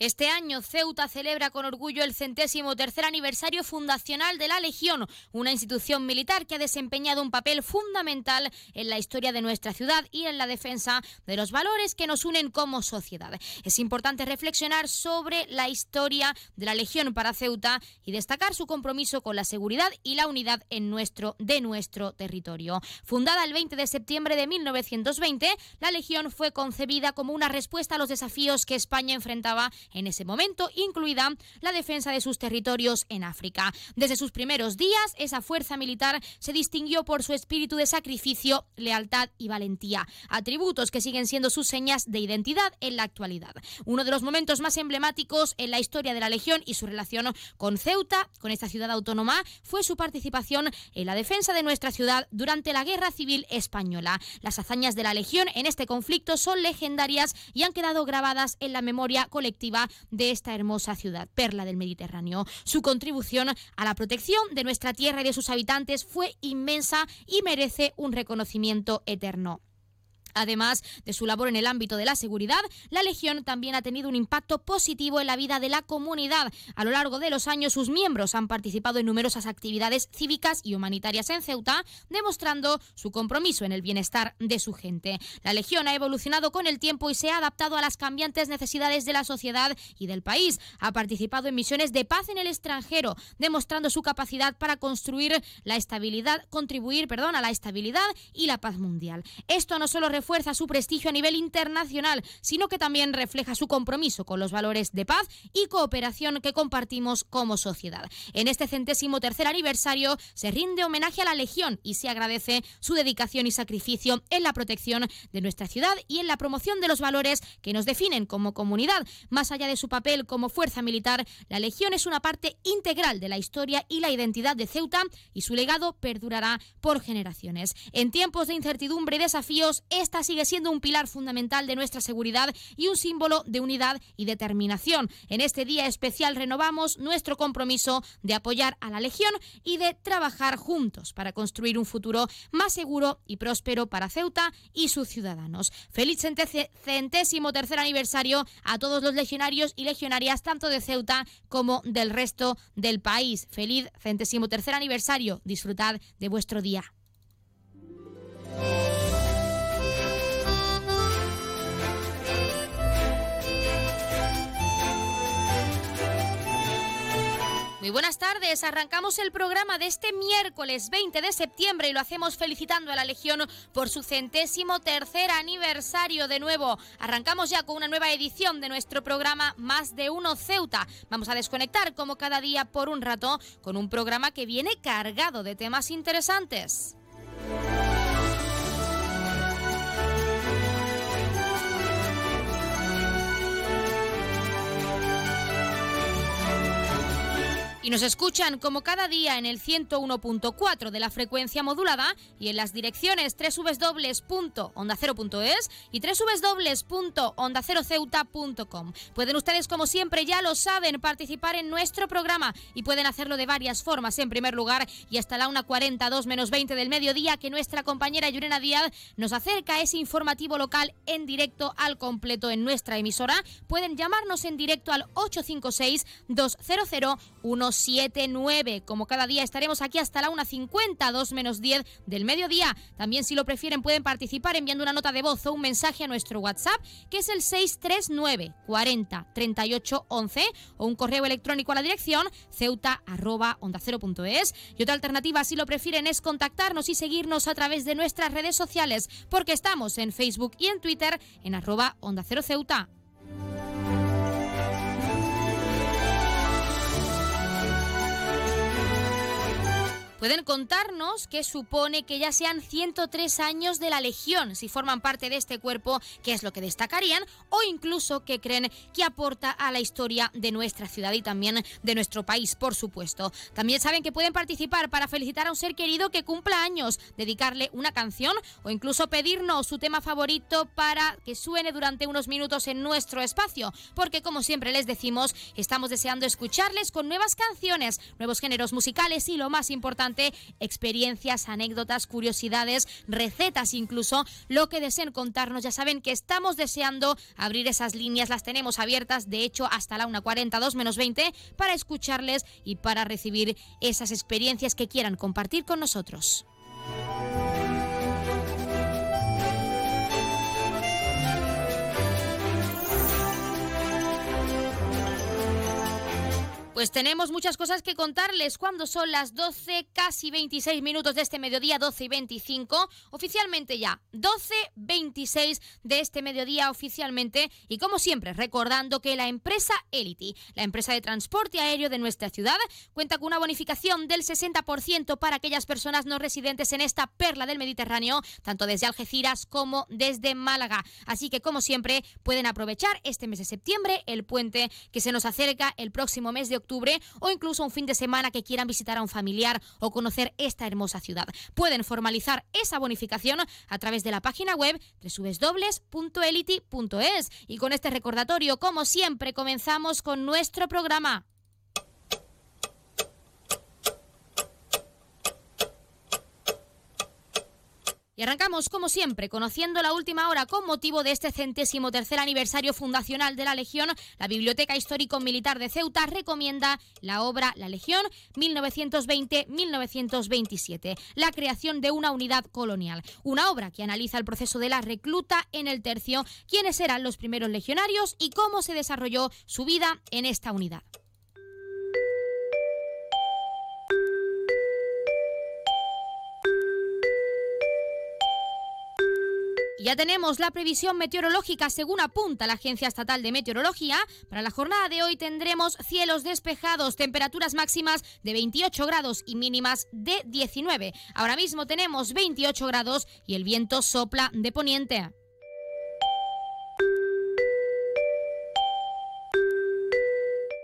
Este año Ceuta celebra con orgullo el centésimo tercer aniversario fundacional de la Legión, una institución militar que ha desempeñado un papel fundamental en la historia de nuestra ciudad y en la defensa de los valores que nos unen como sociedad. Es importante reflexionar sobre la historia de la Legión para Ceuta y destacar su compromiso con la seguridad y la unidad en nuestro, de nuestro territorio. Fundada el 20 de septiembre de 1920, la Legión fue concebida como una respuesta a los desafíos que España enfrentaba en ese momento, incluida la defensa de sus territorios en África. Desde sus primeros días, esa fuerza militar se distinguió por su espíritu de sacrificio, lealtad y valentía, atributos que siguen siendo sus señas de identidad en la actualidad. Uno de los momentos más emblemáticos en la historia de la Legión y su relación con Ceuta, con esta ciudad autónoma, fue su participación en la defensa de nuestra ciudad durante la Guerra Civil Española. Las hazañas de la Legión en este conflicto son legendarias y han quedado grabadas en la memoria colectiva de esta hermosa ciudad, perla del Mediterráneo. Su contribución a la protección de nuestra tierra y de sus habitantes fue inmensa y merece un reconocimiento eterno. Además de su labor en el ámbito de la seguridad, la Legión también ha tenido un impacto positivo en la vida de la comunidad. A lo largo de los años, sus miembros han participado en numerosas actividades cívicas y humanitarias en Ceuta, demostrando su compromiso en el bienestar de su gente. La Legión ha evolucionado con el tiempo y se ha adaptado a las cambiantes necesidades de la sociedad y del país. Ha participado en misiones de paz en el extranjero, demostrando su capacidad para construir la estabilidad, contribuir, perdón, a la estabilidad y la paz mundial. Esto no solo refuerza su prestigio a nivel internacional, sino que también refleja su compromiso con los valores de paz y cooperación que compartimos como sociedad. En este centésimo tercer aniversario se rinde homenaje a la Legión y se agradece su dedicación y sacrificio en la protección de nuestra ciudad y en la promoción de los valores que nos definen como comunidad. Más allá de su papel como fuerza militar, la Legión es una parte integral de la historia y la identidad de Ceuta y su legado perdurará por generaciones. En tiempos de incertidumbre y desafíos, esta sigue siendo un pilar fundamental de nuestra seguridad y un símbolo de unidad y determinación. En este día especial renovamos nuestro compromiso de apoyar a la Legión y de trabajar juntos para construir un futuro más seguro y próspero para Ceuta y sus ciudadanos. Feliz centésimo tercer aniversario a todos los legionarios y legionarias tanto de Ceuta como del resto del país. Feliz centésimo tercer aniversario. Disfrutad de vuestro día. Muy buenas tardes, arrancamos el programa de este miércoles 20 de septiembre y lo hacemos felicitando a la Legión por su centésimo tercer aniversario de nuevo. Arrancamos ya con una nueva edición de nuestro programa Más de Uno Ceuta. Vamos a desconectar como cada día por un rato con un programa que viene cargado de temas interesantes. Y nos escuchan como cada día en el 101.4 de la frecuencia modulada y en las direcciones www.ondacero.es y www.ondaceroceuta.com. Pueden ustedes, como siempre, ya lo saben, participar en nuestro programa y pueden hacerlo de varias formas. En primer lugar, y hasta la 1.42 menos 20 del mediodía, que nuestra compañera Yurena Díaz nos acerca a ese informativo local en directo al completo en nuestra emisora. Pueden llamarnos en directo al 856 200 79. Como cada día estaremos aquí hasta la 1.50, 2 menos 10 del mediodía. También si lo prefieren pueden participar enviando una nota de voz o un mensaje a nuestro WhatsApp que es el 639 40 38 11 o un correo electrónico a la dirección ceuta Y otra alternativa si lo prefieren es contactarnos y seguirnos a través de nuestras redes sociales porque estamos en Facebook y en Twitter en arroba onda. Pueden contarnos qué supone que ya sean 103 años de la Legión, si forman parte de este cuerpo, qué es lo que destacarían o incluso qué creen que aporta a la historia de nuestra ciudad y también de nuestro país, por supuesto. También saben que pueden participar para felicitar a un ser querido que cumpla años, dedicarle una canción o incluso pedirnos su tema favorito para que suene durante unos minutos en nuestro espacio, porque como siempre les decimos, estamos deseando escucharles con nuevas canciones, nuevos géneros musicales y lo más importante, experiencias, anécdotas, curiosidades, recetas incluso, lo que deseen contarnos. Ya saben que estamos deseando abrir esas líneas, las tenemos abiertas, de hecho hasta la 1.42 menos 20, para escucharles y para recibir esas experiencias que quieran compartir con nosotros. Pues tenemos muchas cosas que contarles cuando son las 12, casi 26 minutos de este mediodía, 12 y 25, oficialmente ya, 12, 26 de este mediodía oficialmente y como siempre recordando que la empresa Elity, la empresa de transporte aéreo de nuestra ciudad, cuenta con una bonificación del 60% para aquellas personas no residentes en esta perla del Mediterráneo, tanto desde Algeciras como desde Málaga. Así que como siempre pueden aprovechar este mes de septiembre, el puente que se nos acerca el próximo mes de octubre o incluso un fin de semana que quieran visitar a un familiar o conocer esta hermosa ciudad. Pueden formalizar esa bonificación a través de la página web www.elity.es. Y con este recordatorio, como siempre, comenzamos con nuestro programa. Y arrancamos, como siempre, conociendo la última hora con motivo de este centésimo tercer aniversario fundacional de la Legión. La Biblioteca Histórico-Militar de Ceuta recomienda la obra La Legión 1920-1927, la creación de una unidad colonial. Una obra que analiza el proceso de la recluta en el tercio, quiénes eran los primeros legionarios y cómo se desarrolló su vida en esta unidad. Ya tenemos la previsión meteorológica según apunta la Agencia Estatal de Meteorología. Para la jornada de hoy tendremos cielos despejados, temperaturas máximas de 28 grados y mínimas de 19. Ahora mismo tenemos 28 grados y el viento sopla de poniente.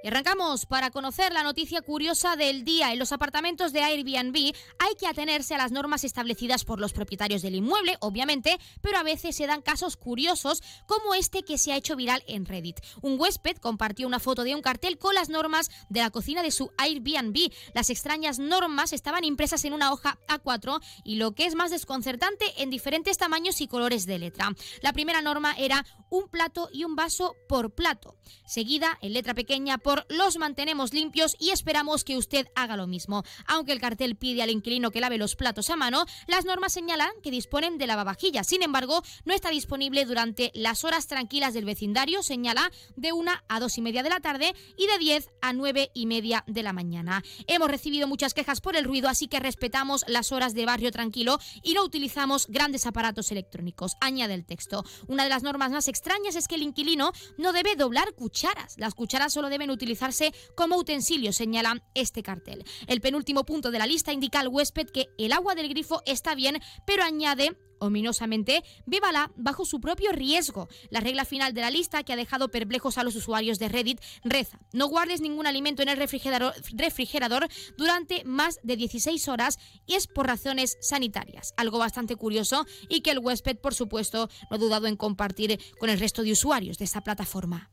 Arrancamos para conocer la noticia curiosa del día. En los apartamentos de Airbnb hay que atenerse a las normas establecidas por los propietarios del inmueble, obviamente, pero a veces se dan casos curiosos como este que se ha hecho viral en Reddit. Un huésped compartió una foto de un cartel con las normas de la cocina de su Airbnb. Las extrañas normas estaban impresas en una hoja A4 y lo que es más desconcertante en diferentes tamaños y colores de letra. La primera norma era un plato y un vaso por plato, seguida en letra pequeña por los mantenemos limpios y esperamos que usted haga lo mismo. Aunque el cartel pide al inquilino que lave los platos a mano, las normas señalan que disponen de lavavajillas. Sin embargo, no está disponible durante las horas tranquilas del vecindario, señala de una a dos y media de la tarde y de 10 a nueve y media de la mañana. Hemos recibido muchas quejas por el ruido, así que respetamos las horas de barrio tranquilo y no utilizamos grandes aparatos electrónicos. Añade el texto. Una de las normas más extrañas es que el inquilino no debe doblar cucharas. Las cucharas solo deben utilizar utilizarse como utensilio, señala este cartel. El penúltimo punto de la lista indica al huésped que el agua del grifo está bien, pero añade ominosamente, bébala bajo su propio riesgo. La regla final de la lista que ha dejado perplejos a los usuarios de Reddit reza, no guardes ningún alimento en el refrigerador, refrigerador durante más de 16 horas y es por razones sanitarias. Algo bastante curioso y que el huésped, por supuesto, no ha dudado en compartir con el resto de usuarios de esta plataforma.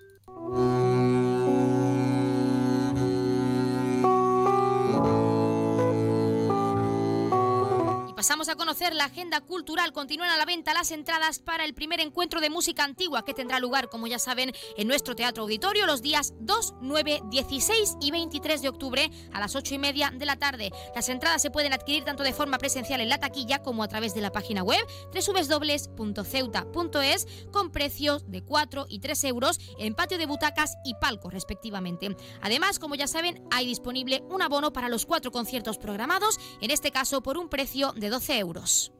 Pasamos a conocer la agenda cultural. Continúan a la venta las entradas para el primer encuentro de música antigua que tendrá lugar, como ya saben, en nuestro Teatro Auditorio los días 2, 9, 16 y 23 de octubre a las 8 y media de la tarde. Las entradas se pueden adquirir tanto de forma presencial en la taquilla como a través de la página web www.ceuta.es con precios de 4 y 3 euros en patio de butacas y palco respectivamente. Además, como ya saben, hay disponible un abono para los cuatro conciertos programados, en este caso por un precio de 12 euros.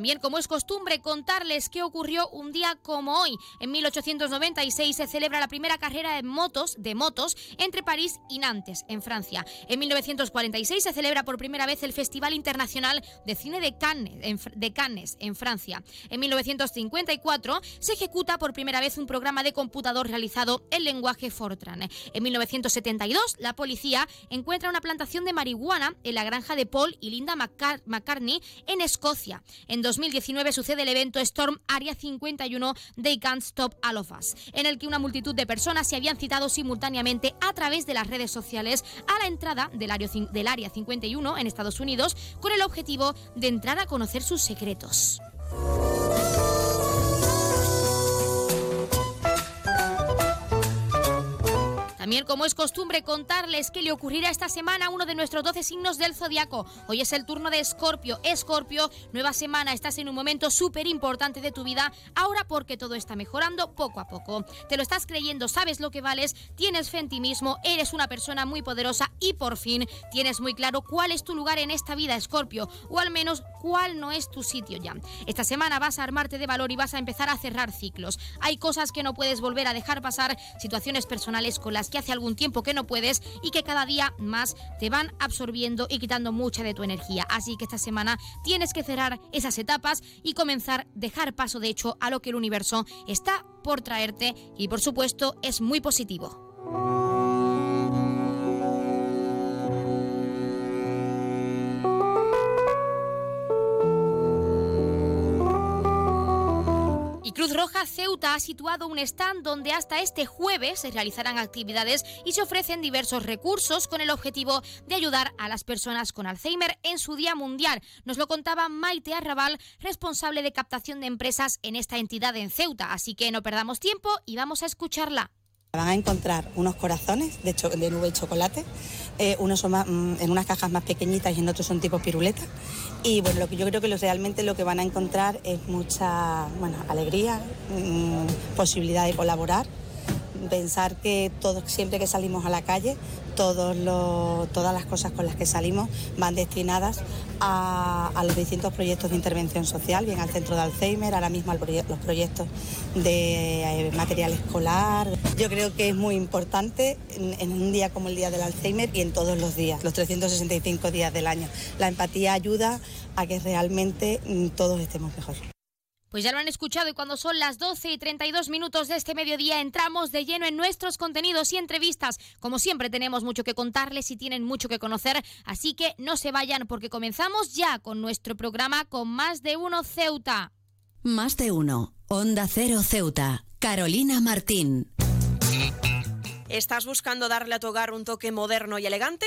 También, como es costumbre, contarles qué ocurrió un día como hoy. En 1896 se celebra la primera carrera de motos, de motos entre París y Nantes, en Francia. En 1946 se celebra por primera vez el Festival Internacional de Cine de Cannes, en, de Cannes, en Francia. En 1954 se ejecuta por primera vez un programa de computador realizado en lenguaje Fortran. En 1972, la policía encuentra una plantación de marihuana en la granja de Paul y Linda McCartney en Escocia. En 2019 sucede el evento Storm Area 51 They Can't Stop All of Us, en el que una multitud de personas se habían citado simultáneamente a través de las redes sociales a la entrada del área, del área 51 en Estados Unidos con el objetivo de entrar a conocer sus secretos. También, como es costumbre, contarles qué le ocurrirá esta semana uno de nuestros 12 signos del zodiaco. Hoy es el turno de Escorpio. Escorpio, nueva semana, estás en un momento súper importante de tu vida, ahora porque todo está mejorando poco a poco. Te lo estás creyendo, sabes lo que vales, tienes fe en ti mismo, eres una persona muy poderosa y por fin tienes muy claro cuál es tu lugar en esta vida, Escorpio, o al menos cuál no es tu sitio ya. Esta semana vas a armarte de valor y vas a empezar a cerrar ciclos. Hay cosas que no puedes volver a dejar pasar, situaciones personales con las que hace algún tiempo que no puedes y que cada día más te van absorbiendo y quitando mucha de tu energía. Así que esta semana tienes que cerrar esas etapas y comenzar a dejar paso de hecho a lo que el universo está por traerte y por supuesto es muy positivo. Cruz Roja Ceuta ha situado un stand donde hasta este jueves se realizarán actividades y se ofrecen diversos recursos con el objetivo de ayudar a las personas con Alzheimer en su Día Mundial. Nos lo contaba Maite Arrabal, responsable de captación de empresas en esta entidad en Ceuta. Así que no perdamos tiempo y vamos a escucharla. Van a encontrar unos corazones de, nube de chocolate, eh, unos son mm, en unas cajas más pequeñitas y en otros son tipo piruleta. Y bueno, lo que yo creo que realmente lo que van a encontrar es mucha bueno, alegría, mm, posibilidad de colaborar pensar que todo, siempre que salimos a la calle, todos todas las cosas con las que salimos van destinadas a, los distintos proyectos de intervención social, bien al centro de Alzheimer, ahora mismo los proyectos de eh, material escolar. Yo creo que es muy importante en, en un día como el Día del Alzheimer y en todos los días, los 365 días del año. La empatía ayuda a que realmente mm, todos estemos mejor. Pues ya lo han escuchado y cuando son las 12 y 32 minutos de este mediodía entramos de lleno en nuestros contenidos y entrevistas. Como siempre tenemos mucho que contarles y tienen mucho que conocer, así que no se vayan porque comenzamos ya con nuestro programa con Más de Uno Ceuta. Más de Uno, Onda Cero Ceuta, Carolina Martín. ¿Estás buscando darle a tu hogar un toque moderno y elegante?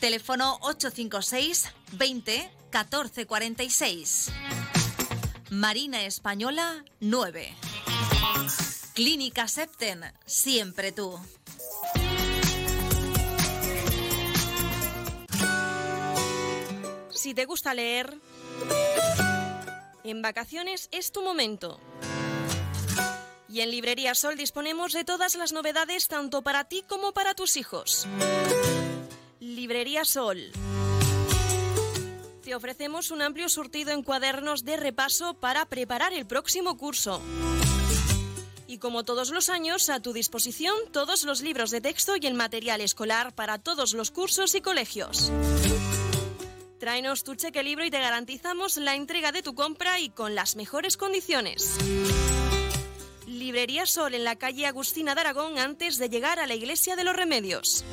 Teléfono 856 20 14 46. Marina Española 9. Clínica Septen, siempre tú. Si te gusta leer, en vacaciones es tu momento. Y en Librería Sol disponemos de todas las novedades tanto para ti como para tus hijos. Librería Sol. Te ofrecemos un amplio surtido en cuadernos de repaso para preparar el próximo curso. Y como todos los años, a tu disposición todos los libros de texto y el material escolar para todos los cursos y colegios. Tráenos tu cheque libro y te garantizamos la entrega de tu compra y con las mejores condiciones. Librería Sol en la calle Agustina de Aragón antes de llegar a la Iglesia de los Remedios.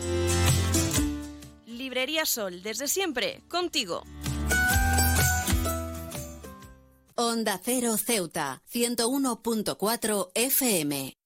Librería Sol, desde siempre, contigo. Onda Cero Ceuta, 101.4 FM.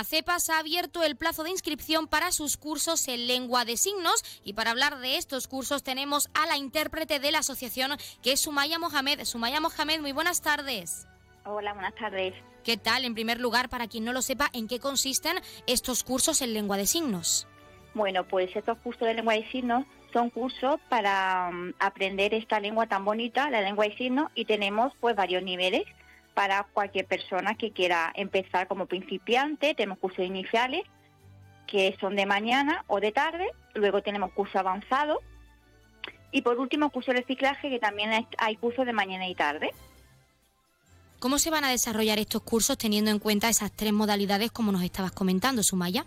ACEPAS ha abierto el plazo de inscripción para sus cursos en lengua de signos y para hablar de estos cursos tenemos a la intérprete de la asociación que es Sumaya Mohamed. Sumaya Mohamed, muy buenas tardes. Hola, buenas tardes. ¿Qué tal? En primer lugar, para quien no lo sepa, ¿en qué consisten estos cursos en lengua de signos? Bueno, pues estos cursos de lengua de signos son cursos para um, aprender esta lengua tan bonita, la lengua de signos, y tenemos pues varios niveles para cualquier persona que quiera empezar como principiante. Tenemos cursos iniciales que son de mañana o de tarde, luego tenemos cursos avanzados y por último curso de reciclaje que también hay, hay cursos de mañana y tarde. ¿Cómo se van a desarrollar estos cursos teniendo en cuenta esas tres modalidades como nos estabas comentando, Sumaya?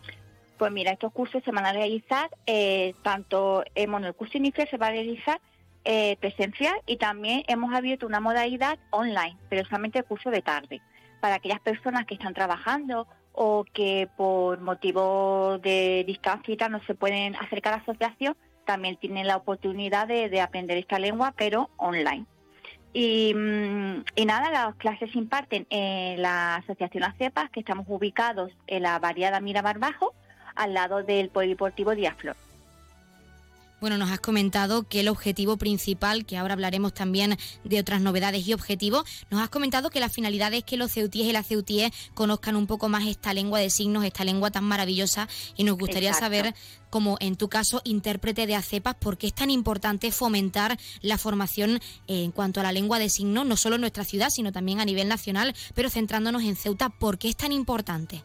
Pues mira, estos cursos se van a realizar eh, tanto, eh, bueno, el curso inicial se va a realizar eh, presencial y también hemos abierto una modalidad online, pero solamente el curso de tarde, para aquellas personas que están trabajando o que por motivo de distancia no se pueden acercar a la asociación, también tienen la oportunidad de, de aprender esta lengua, pero online. Y, mm, y, nada, las clases se imparten en la Asociación ACEPAS, que estamos ubicados en la variada Miramar Bajo, al lado del Polideportivo Díaz Flor. Bueno, nos has comentado que el objetivo principal, que ahora hablaremos también de otras novedades y objetivos, nos has comentado que la finalidad es que los ceutíes y las ceutíes conozcan un poco más esta lengua de signos, esta lengua tan maravillosa, y nos gustaría Exacto. saber, como en tu caso, intérprete de ACEPAS, por qué es tan importante fomentar la formación en cuanto a la lengua de signos, no solo en nuestra ciudad, sino también a nivel nacional, pero centrándonos en Ceuta, ¿por qué es tan importante?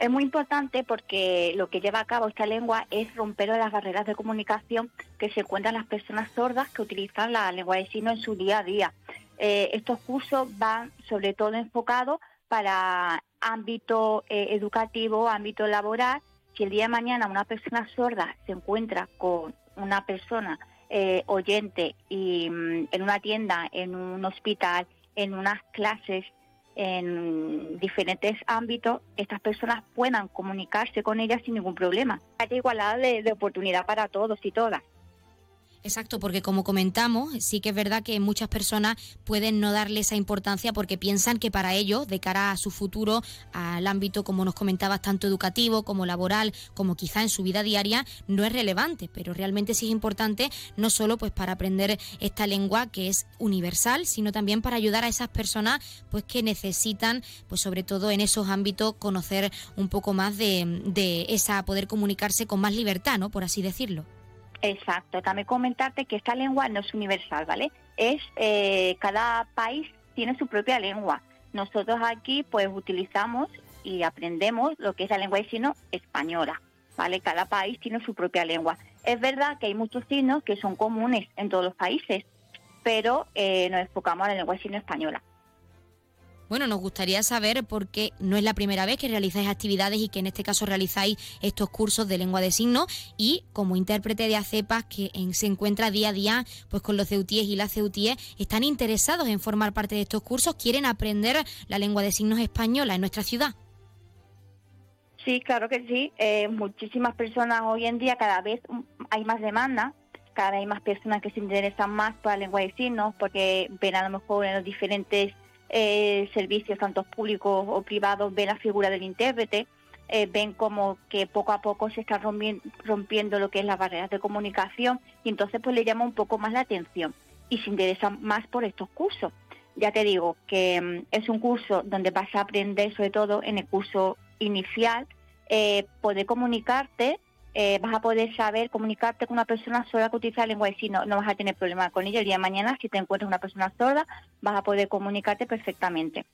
Es muy importante porque lo que lleva a cabo esta lengua es romper las barreras de comunicación que se encuentran las personas sordas que utilizan la lengua de signos en su día a día. Eh, estos cursos van sobre todo enfocados para ámbito eh, educativo, ámbito laboral. Si el día de mañana una persona sorda se encuentra con una persona eh, oyente y mm, en una tienda, en un hospital, en unas clases, en diferentes ámbitos, estas personas puedan comunicarse con ellas sin ningún problema. Hay igualdad de, de oportunidad para todos y todas. Exacto, porque como comentamos, sí que es verdad que muchas personas pueden no darle esa importancia porque piensan que para ellos, de cara a su futuro, al ámbito, como nos comentabas, tanto educativo como laboral, como quizá en su vida diaria, no es relevante, pero realmente sí es importante, no solo pues para aprender esta lengua que es universal, sino también para ayudar a esas personas pues que necesitan, pues sobre todo en esos ámbitos, conocer un poco más de, de esa, poder comunicarse con más libertad, ¿no? Por así decirlo. Exacto, también comentarte que esta lengua no es universal, ¿vale? Es, eh, cada país tiene su propia lengua. Nosotros aquí pues utilizamos y aprendemos lo que es la lengua de signos española, ¿vale? Cada país tiene su propia lengua. Es verdad que hay muchos signos que son comunes en todos los países, pero eh, nos enfocamos en la lengua de signos española. Bueno, nos gustaría saber por qué no es la primera vez que realizáis actividades y que en este caso realizáis estos cursos de lengua de signos y como intérprete de ACEPAS que se encuentra día a día pues con los ceutíes y las ceutíes están interesados en formar parte de estos cursos, quieren aprender la lengua de signos española en nuestra ciudad. Sí, claro que sí. Eh, muchísimas personas hoy en día, cada vez hay más demanda, cada vez hay más personas que se interesan más por la lengua de signos porque ven a lo mejor en los diferentes eh, servicios, tanto públicos o privados, ven la figura del intérprete, eh, ven como que poco a poco se está rompiendo, lo que es las barreras de comunicación y entonces pues le llama un poco más la atención y se interesan más por estos cursos. Ya te digo que mm, es un curso donde vas a aprender sobre todo en el curso inicial, eh, poder comunicarte eh, vas a poder saber comunicarte con una persona sorda que utiliza la lengua de signos. No vas a tener problema con ella. El día de mañana, si te encuentras una persona sorda, vas a poder comunicarte perfectamente.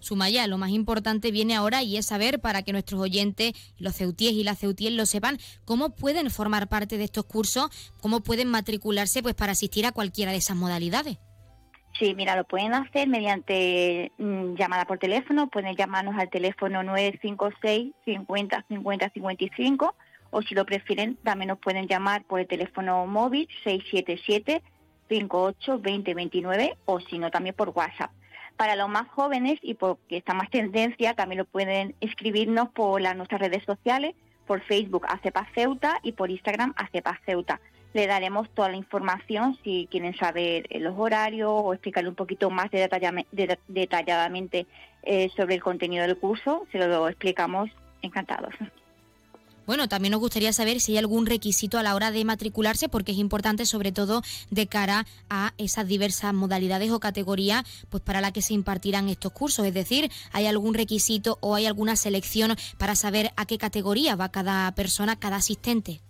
Sumaya, lo más importante viene ahora y es saber para que nuestros oyentes, los ceutíes y las ceutíes lo sepan, cómo pueden formar parte de estos cursos, cómo pueden matricularse pues para asistir a cualquiera de esas modalidades. Sí, mira, lo pueden hacer mediante mm, llamada por teléfono, pueden llamarnos al teléfono 956 50 50 55 o si lo prefieren también nos pueden llamar por el teléfono móvil 677 58 2029 o si no también por WhatsApp. Para los más jóvenes y porque está más tendencia, también lo pueden escribirnos por las nuestras redes sociales, por Facebook Acepa Ceuta y por Instagram Acepa Ceuta le daremos toda la información si quieren saber eh, los horarios o explicarle un poquito más detalladamente eh, sobre el contenido del curso. Se lo explicamos encantados. Bueno, también nos gustaría saber si hay algún requisito a la hora de matricularse, porque es importante sobre todo de cara a esas diversas modalidades o categorías pues para la que se impartirán estos cursos. Es decir, ¿hay algún requisito o hay alguna selección para saber a qué categoría va cada persona, cada asistente?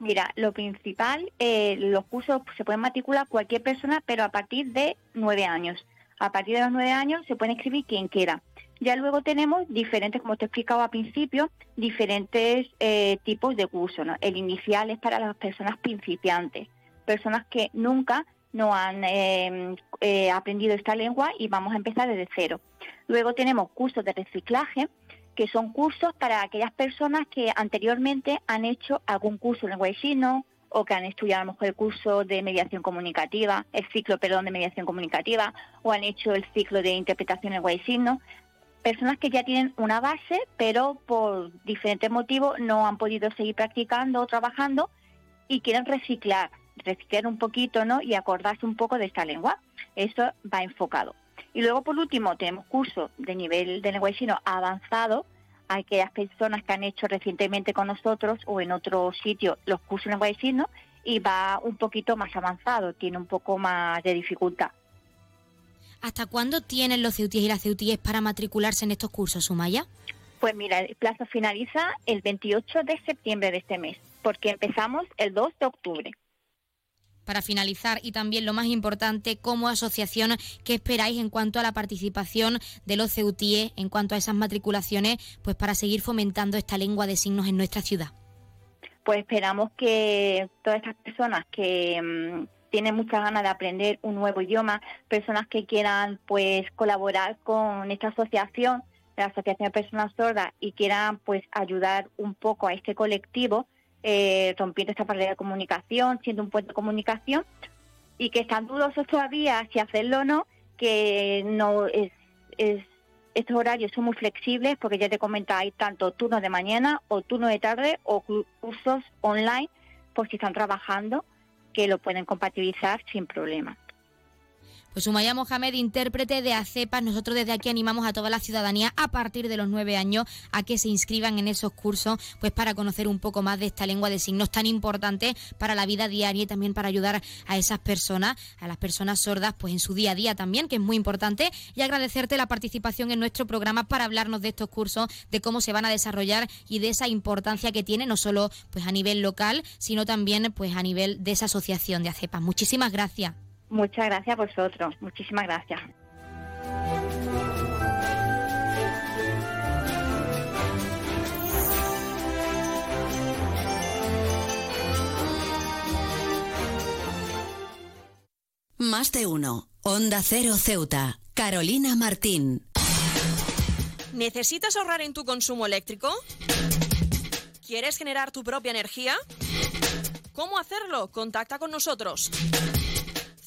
Mira, lo principal, eh, los cursos se pueden matricular cualquier persona, pero a partir de nueve años. A partir de los nueve años se puede inscribir quien quiera. Ya luego tenemos diferentes, como te he explicado al principio, diferentes eh, tipos de cursos. El inicial es para las personas principiantes, personas que nunca no han em, eh, aprendido esta lengua y vamos a empezar desde cero. Luego tenemos cursos de reciclaje, que son cursos para aquellas personas que anteriormente han hecho algún curso en lengua de o que han estudiado a lo mejor el curso de mediación comunicativa, el ciclo, perdón, de mediación comunicativa, o han hecho el ciclo de interpretación en lengua. Personas que ya tienen una base, pero por diferentes motivos no han podido seguir practicando o trabajando y quieren reciclar, reciclar un poquito, ¿no? Y acordarse un poco de esta lengua. Eso va enfocado. Y luego, por último, tenemos cursos de nivel de lengua de avanzado, aquellas personas que han hecho recientemente con nosotros o en otro sitio los cursos de lengua de y va un poquito más avanzado, tiene un poco más de dificultad. ¿Hasta cuándo tienen los ceutíes y las ceutíes para matricularse en estos cursos, Sumaya? Pues mira, el plazo finaliza el 28 de septiembre de este mes, porque empezamos el 2 de octubre para finalizar y también lo más importante, como asociación, ¿qué esperáis en cuanto a la participación de los CEUTIE, en cuanto a esas matriculaciones, pues para seguir fomentando esta lengua de signos en nuestra ciudad? Pues esperamos que todas estas personas que mm, tienen muchas ganas de aprender un nuevo idioma, personas que quieran pues colaborar con esta asociación, la Asociación de Personas Sordas, y quieran pues ayudar un poco a este colectivo, eh, rompiendo esta barrera de comunicación, siendo un puente de comunicación, y que están dudosos todavía si hacerlo o no, que no es, estos horarios son muy flexibles porque ya te comentaba, hay tanto turnos de mañana o turnos de tarde o cursos online por si están trabajando que lo pueden compatibilizar sin problema. Pues Sumaya Mohamed, intérprete de ACEPAS, nosotros desde aquí animamos a toda la ciudadanía a partir de los nueve años a que se inscriban en esos cursos, pues para conocer un poco más de esta lengua de signos tan importante para la vida diaria y también para ayudar a esas personas, a las personas sordas, pues en su día a día también, que es muy importante, y agradecerte la participación en nuestro programa para hablarnos de estos cursos, de cómo se van a desarrollar y de esa importancia que tiene, no solo pues a nivel local, sino también pues a nivel de esa asociación de ACEPAS. Muchísimas gracias. Muchas gracias a vosotros. Muchísimas gracias. Más de uno. Onda Cero Ceuta. Carolina Martín. ¿Necesitas ahorrar en tu consumo eléctrico? ¿Quieres generar tu propia energía? ¿Cómo hacerlo? Contacta con nosotros.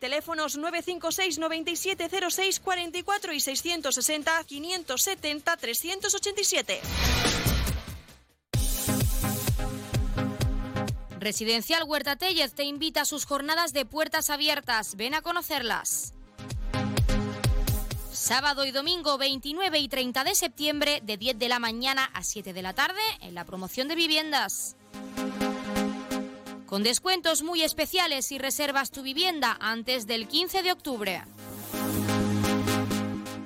Teléfonos 956 9706 44 y 660 570 387. Residencial Huerta Tellez te invita a sus jornadas de puertas abiertas. Ven a conocerlas. Sábado y domingo 29 y 30 de septiembre de 10 de la mañana a 7 de la tarde en la promoción de viviendas. Con descuentos muy especiales si reservas tu vivienda antes del 15 de octubre.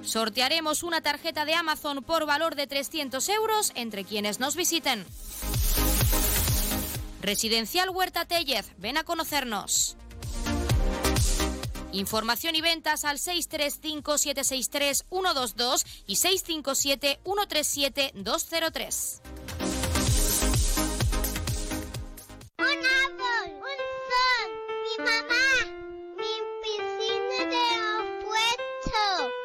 Sortearemos una tarjeta de Amazon por valor de 300 euros entre quienes nos visiten. Residencial Huerta Tellez, ven a conocernos. Información y ventas al 635-763-122 y 657-137-203. Un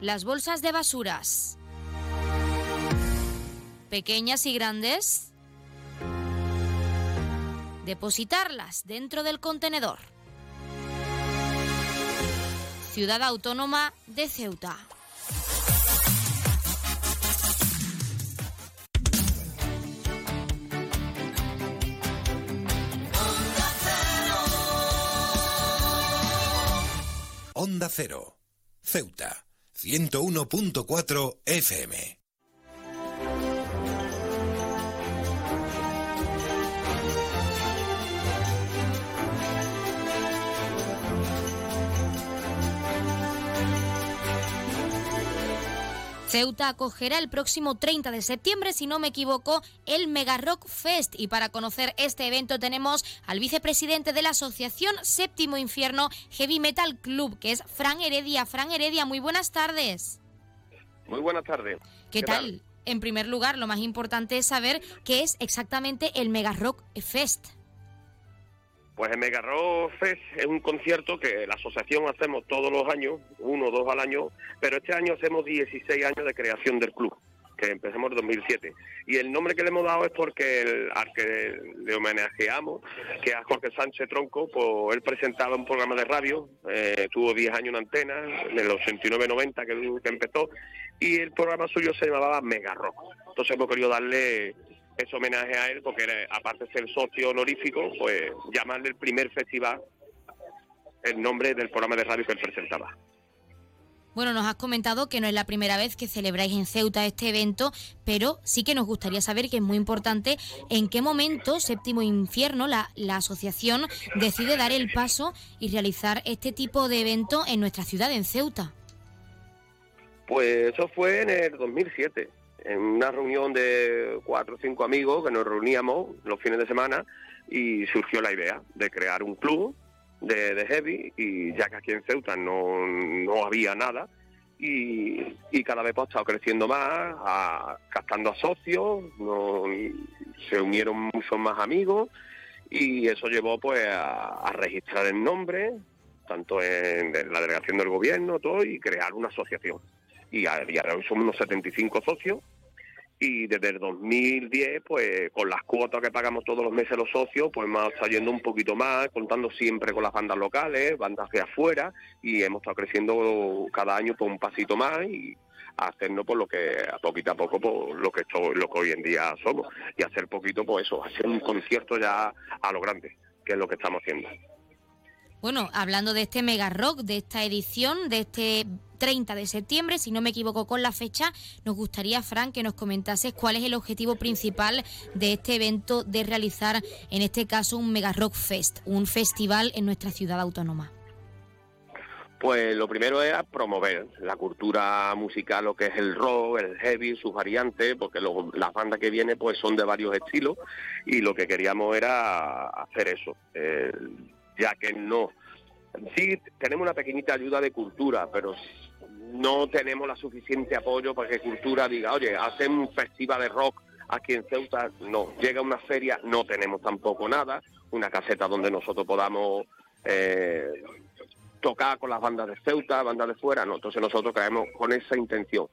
Las bolsas de basuras. Pequeñas y grandes. Depositarlas dentro del contenedor. Ciudad Autónoma de Ceuta. Onda Cero. Ceuta. 101.4 FM. Ceuta acogerá el próximo 30 de septiembre, si no me equivoco, el Mega Rock Fest. Y para conocer este evento tenemos al vicepresidente de la Asociación Séptimo Infierno Heavy Metal Club, que es Fran Heredia. Fran Heredia, muy buenas tardes. Muy buenas tardes. ¿Qué, tal? En primer lugar, lo más importante es saber qué es exactamente el Mega Rock Fest. Pues el Mega Rock Fest es un concierto que la asociación hacemos todos los años, uno o dos al año, pero este año hacemos 16 años de creación del club, que empezamos en 2007. Y el nombre que le hemos dado es porque el, al que le homenajeamos, que es Jorge Sánchez Tronco, pues él presentaba un programa de radio, eh, tuvo 10 años en antena, en el 89-90 que, que empezó, y el programa suyo se llamaba Mega Rock. Entonces hemos querido darle ese homenaje a él, porque era- aparte de ser socio honorífico, pues llamarle el primer festival el nombre del programa de radio que él presentaba. Bueno, nos has comentado que no es la primera vez que celebráis en Ceuta este evento, pero sí que nos gustaría saber, que es muy importante, en qué momento Séptimo Infierno, la, la asociación, decide dar el paso y realizar este tipo de evento en nuestra ciudad, en Ceuta. Pues eso fue en el 2007, en una reunión de cuatro o cinco amigos que nos reuníamos los fines de semana y surgió la idea de crear un club de, heavy y ya que aquí en Ceuta no, no había nada y, cada vez pues, ha estado creciendo más, a, captando a socios, se unieron muchos más amigos y eso llevó pues a, registrar el nombre, tanto en, la delegación del gobierno, todo, y crear una asociación. Y a día de hoy somos unos 75 socios y desde el 2010, pues con las cuotas que pagamos todos los meses los socios, pues hemos estado yendo un poquito más, contando siempre con las bandas locales, bandas de afuera, y hemos estado creciendo cada año por un pasito más y hacernos por lo que a poquito a poco por lo que lo que hoy en día somos. Y hacer poquito pues eso hacer un concierto ya a lo grande que es lo que estamos haciendo bueno, hablando de este mega rock, de esta edición, de este 30 de septiembre, si no me equivoco con la fecha, nos gustaría, Fran, que nos comentases cuál es el objetivo principal de este evento de realizar, en este caso, un Mega Rock Fest, un festival en nuestra ciudad autónoma. Pues lo primero era promover la cultura musical, lo que es el rock, el heavy, sus variantes, porque las bandas que vienen pues son de varios estilos y lo que queríamos era hacer eso, ya que no. Sí, tenemos una pequeñita ayuda de cultura, pero no tenemos la suficiente apoyo para que cultura diga, oye, hacen un festival de rock aquí en Ceuta, no, llega una feria, no tenemos tampoco nada, una caseta donde nosotros podamos eh, tocar con las bandas de Ceuta, bandas de fuera, no, entonces nosotros creemos con esa intención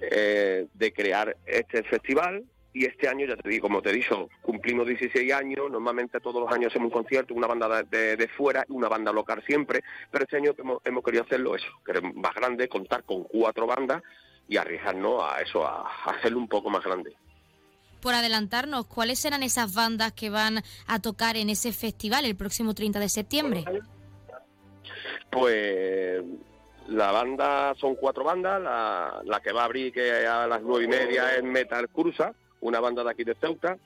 eh, de crear este festival y este año, ya te digo, como te he dicho, cumplimos 16 años, normalmente todos los años hacemos un concierto, una banda de, fuera y una banda local siempre, pero este año hemos, querido hacerlo eso, que es más grande, contar con cuatro bandas y arriesgarnos a eso, a, hacerlo un poco más grande. Por adelantarnos, ¿cuáles serán esas bandas que van a tocar en ese festival el próximo 30 de septiembre? Pues la banda son cuatro bandas, la, la que va a abrir que a las nueve y media es Metal Cruza, una banda de aquí de Ceuta.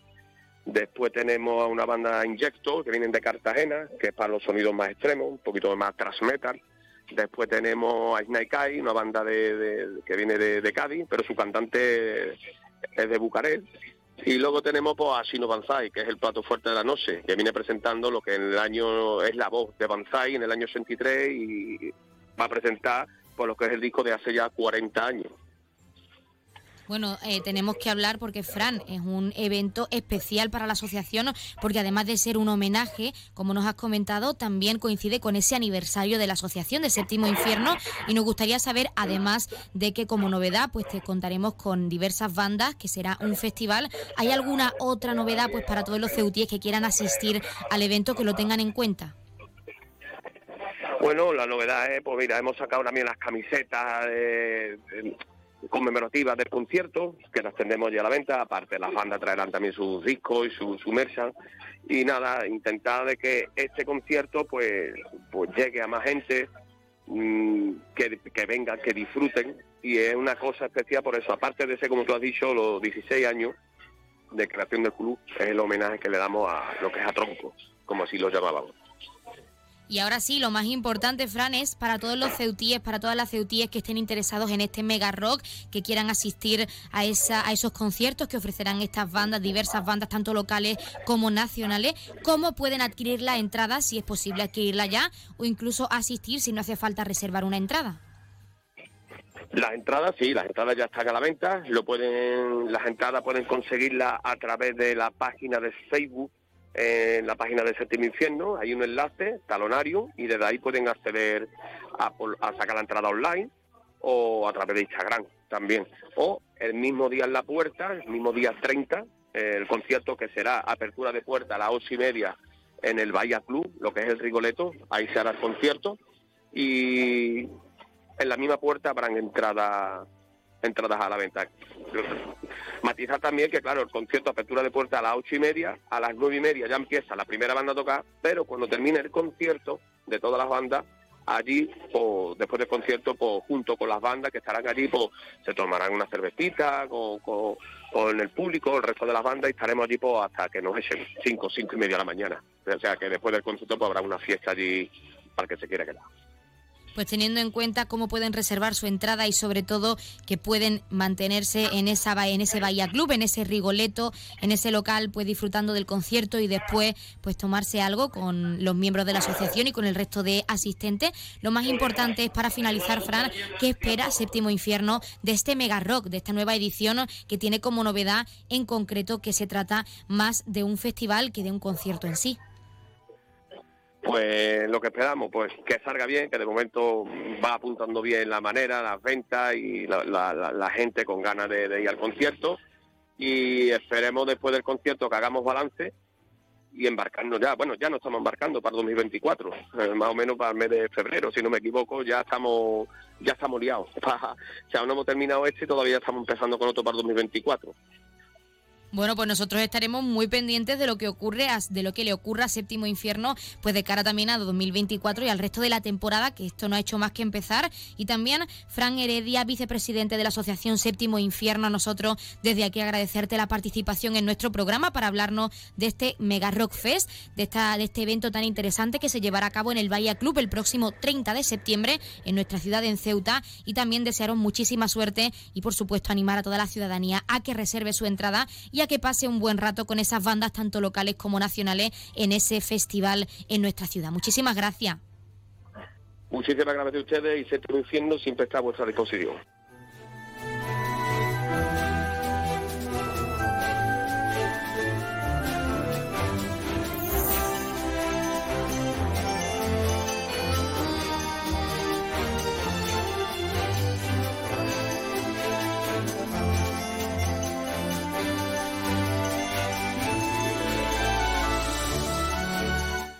Después tenemos a una banda Injecto, que vienen de Cartagena, que es para los sonidos más extremos, un poquito más thrash metal. Después tenemos a Snake una banda de, que viene de, Cádiz, pero su cantante es de Bucarest. Y luego tenemos pues, a Sino Banzai, que es el plato fuerte de la noche, que viene presentando lo que en el año es la voz de Banzai en el año 83 y va a presentar pues, lo que es el disco de hace ya 40 años. Bueno, eh, tenemos que hablar porque Fran es un evento especial para la asociación porque además de ser un homenaje, como nos has comentado, también coincide con ese aniversario de la asociación de Séptimo Infierno y nos gustaría saber, además de que como novedad, pues te contaremos con diversas bandas, que será un festival. ¿Hay alguna otra novedad pues para todos los ceutíes que quieran asistir al evento que lo tengan en cuenta? Bueno, la novedad es, pues mira, hemos sacado también las camisetas de conmemorativas del concierto, que las tendremos ya a la venta, aparte las bandas traerán también sus discos y su, su y nada, intentar de que este concierto pues, pues llegue a más gente, mm, que, que vengan, que disfruten, y es una cosa especial por eso, aparte de ser, como tú has dicho, los 16 años de creación del club, es el homenaje que le damos a lo que es a Tronco, como así lo llamábamos. Y ahora sí, lo más importante, Fran, es para todos los ceutíes, para todas las ceutíes que estén interesados en este mega rock, que quieran asistir a, esa, a esos conciertos que ofrecerán estas bandas, diversas bandas, tanto locales como nacionales, cómo pueden adquirir la entrada, si es posible adquirirla ya, o incluso asistir si no hace falta reservar una entrada. Las entradas, sí, las entradas ya están a la venta. Lo pueden, las entradas pueden conseguirlas a través de la página de Facebook en la página de Séptimo Infierno, hay un enlace, talonario, y desde ahí pueden acceder a, sacar la entrada online o a través de Instagram también. O el mismo día en la puerta, el mismo día 30, el concierto que será apertura de puerta a las ocho y media en el Bahía Club, lo que es el Rigoleto, ahí se hará el concierto. Y en la misma puerta habrán entradas entradas a la venta. Matizar también que, claro, el concierto apertura de puerta a las ocho y media, a las nueve y media ya empieza la primera banda a tocar, pero cuando termine el concierto de todas las bandas, allí, pues, después del concierto, pues, junto con las bandas que estarán allí, pues, se tomarán una cervecita con, con, el público, el resto de las bandas, y estaremos allí pues, hasta que nos echen cinco, cinco y media de la mañana. O sea que después del concierto pues, habrá una fiesta allí para que se quiera quedar pues teniendo en cuenta cómo pueden reservar su entrada y sobre todo que pueden mantenerse en esa en ese Bahía Club, en ese Rigoleto, en ese local, pues disfrutando del concierto y después pues tomarse algo con los miembros de la asociación y con el resto de asistentes. Lo más importante es para finalizar, Fran, ¿qué espera Séptimo Infierno de este Mega Rock, de esta nueva edición que tiene como novedad en concreto que se trata más de un festival que de un concierto en sí? Pues lo que esperamos, pues que salga bien, que de momento va apuntando bien la manera, las ventas y la, gente con ganas de, ir al concierto. Y esperemos después del concierto que hagamos balance y embarcarnos ya. Bueno, ya no estamos embarcando para 2024, eh, más o menos para el mes de febrero, si no me equivoco, ya estamos ya estamos liados. o sea, no hemos terminado este y todavía estamos empezando con otro para 2024. Bueno, pues nosotros estaremos muy pendientes de lo que ocurre, de lo que le ocurra a Séptimo Infierno, pues de cara también a 2024 y al resto de la temporada, que esto no ha hecho más que empezar. Y también Fran Heredia, vicepresidente de la Asociación Séptimo Infierno, a nosotros desde aquí agradecerte la participación en nuestro programa para hablarnos de este Mega Rock Fest, de, esta, de este evento tan interesante que se llevará a cabo en el Bahía Club el próximo 30 de septiembre en nuestra ciudad en Ceuta. Y también desearos muchísima suerte y por supuesto animar a toda la ciudadanía a que reserve su entrada y a que pase un buen rato con esas bandas tanto locales como nacionales en ese festival en nuestra ciudad. Muchísimas gracias. Muchísimas gracias a ustedes y Séptimo Infierno siempre está a vuestra disposición.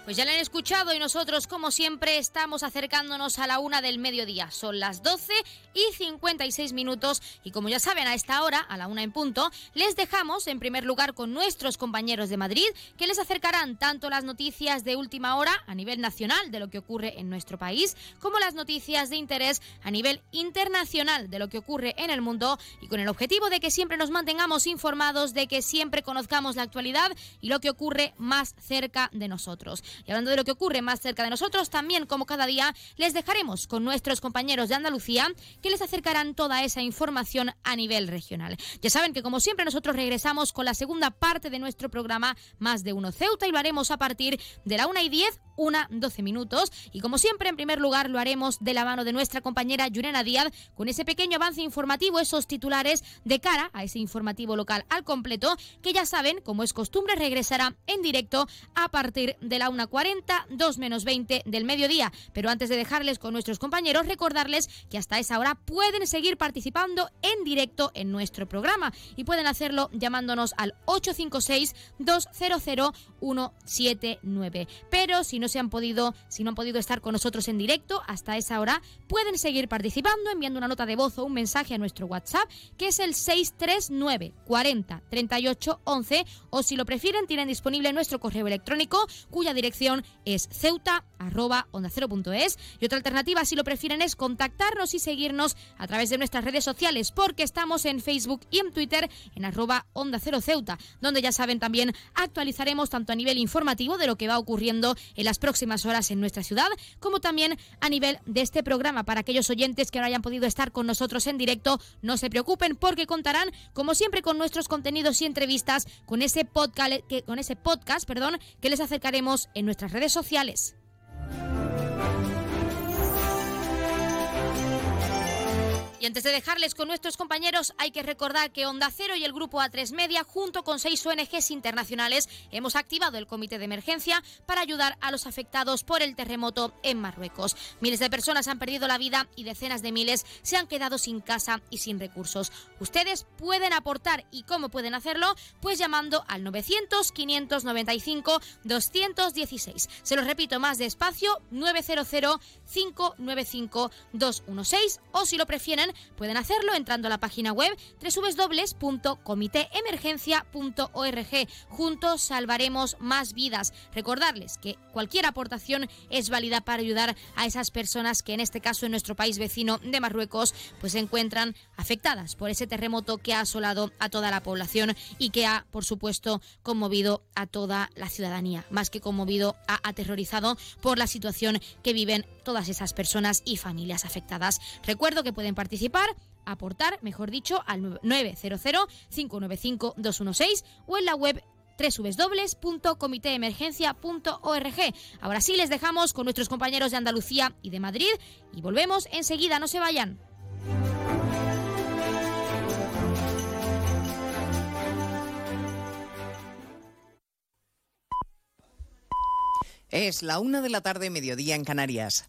Pues ya la han escuchado y nosotros, como siempre, estamos acercándonos a la una del mediodía. Son las 12 y 56 minutos y como ya saben, a esta hora, a la una en punto, les dejamos en primer lugar con nuestros compañeros de Madrid que les acercarán tanto las noticias de última hora a nivel nacional de lo que ocurre en nuestro país, como las noticias de interés a nivel internacional de lo que ocurre en el mundo y con el objetivo de que siempre nos mantengamos informados, de que siempre conozcamos la actualidad y lo que ocurre más cerca de nosotros. Y hablando de lo que ocurre más cerca de nosotros, también como cada día les dejaremos con nuestros compañeros de Andalucía que les acercarán toda esa información a nivel regional. Ya saben que como siempre nosotros regresamos con la segunda parte de nuestro programa Más de Uno Ceuta y lo haremos a partir de la 1 y 10 una 12 minutos. Y como siempre, en primer lugar, lo haremos de la mano de nuestra compañera Yurena Díaz con ese pequeño avance informativo, esos titulares de cara a ese informativo local al completo, que ya saben, como es costumbre, regresará en directo a partir de la 1.40, 2 menos 20 del mediodía. Pero antes de dejarles con nuestros compañeros, recordarles que hasta esa hora pueden seguir participando en directo en nuestro programa y pueden hacerlo llamándonos al 856 200 179. Pero si no se han podido, si no han podido estar con nosotros en directo hasta esa hora, pueden seguir participando enviando una nota de voz o un mensaje a nuestro WhatsApp, que es el 639 40 38 11, o si lo prefieren, tienen disponible nuestro correo electrónico, cuya dirección es ceuta onda y otra alternativa, si lo prefieren, es contactarnos y seguirnos a través de nuestras redes sociales, porque estamos en Facebook y en Twitter en arroba onda cero ceuta, donde ya saben también actualizaremos tanto a nivel informativo de lo que va ocurriendo en las próximas horas en nuestra ciudad, como también a nivel de este programa. Para aquellos oyentes que no hayan podido estar con nosotros en directo, no se preocupen porque contarán, como siempre, con nuestros contenidos y entrevistas, con ese podcast, que, con ese podcast perdón, que les acercaremos en nuestras redes sociales. Thank you. Y antes de dejarles con nuestros compañeros, hay que recordar que Onda Cero y el Grupo A3 Media, junto con seis ONGs internacionales, hemos activado el comité de emergencia para ayudar a los afectados por el terremoto en Marruecos. Miles de personas han perdido la vida y decenas de miles se han quedado sin casa y sin recursos. Ustedes pueden aportar y cómo pueden hacerlo, pues llamando al 900 595 216. Se los repito más despacio, 900 595 216 o si lo prefieren pueden hacerlo entrando a la página web www.comiteemergencia.org. Juntos salvaremos más vidas. Recordarles que cualquier aportación es válida para ayudar a esas personas que en este caso en nuestro país vecino de Marruecos pues se encuentran afectadas por ese terremoto que ha asolado a toda la población y que ha, por supuesto, conmovido a toda la ciudadanía. Más que conmovido, ha aterrorizado por la situación que viven todas esas personas y familias afectadas. Recuerdo que pueden participar aportar, mejor dicho, al 900-595-216 o en la web www.comiteemergencia.org. Ahora sí les dejamos con nuestros compañeros de Andalucía y de Madrid y volvemos enseguida, no se vayan. Es la una de la tarde, mediodía en Canarias.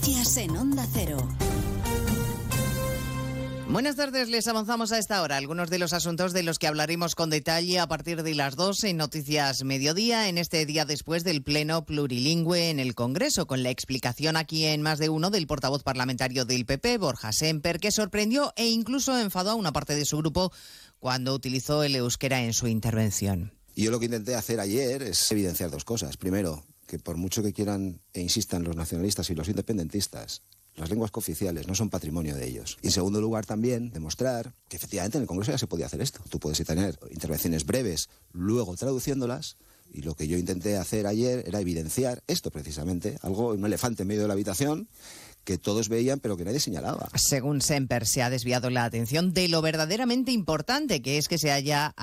Noticias en Onda Cero. Buenas tardes, les avanzamos a esta hora algunos de los asuntos de los que hablaremos con detalle a partir de las 2 en Noticias Mediodía, en este día después del Pleno Plurilingüe en el Congreso, con la explicación aquí en más de uno del portavoz parlamentario del PP, Borja Semper, que sorprendió e incluso enfadó a una parte de su grupo cuando utilizó el euskera en su intervención. Y yo lo que intenté hacer ayer es evidenciar dos cosas. Primero, que por mucho que quieran e insistan los nacionalistas y los independentistas, las lenguas cooficiales no son patrimonio de ellos. Y en segundo lugar también demostrar que efectivamente en el Congreso ya se podía hacer esto. Tú puedes tener intervenciones breves, luego traduciéndolas. Y lo que yo intenté hacer ayer era evidenciar esto precisamente, algo, un elefante en medio de la habitación que todos veían pero que nadie señalaba. Según Semper, se ha desviado la atención de lo verdaderamente importante, que es que se haya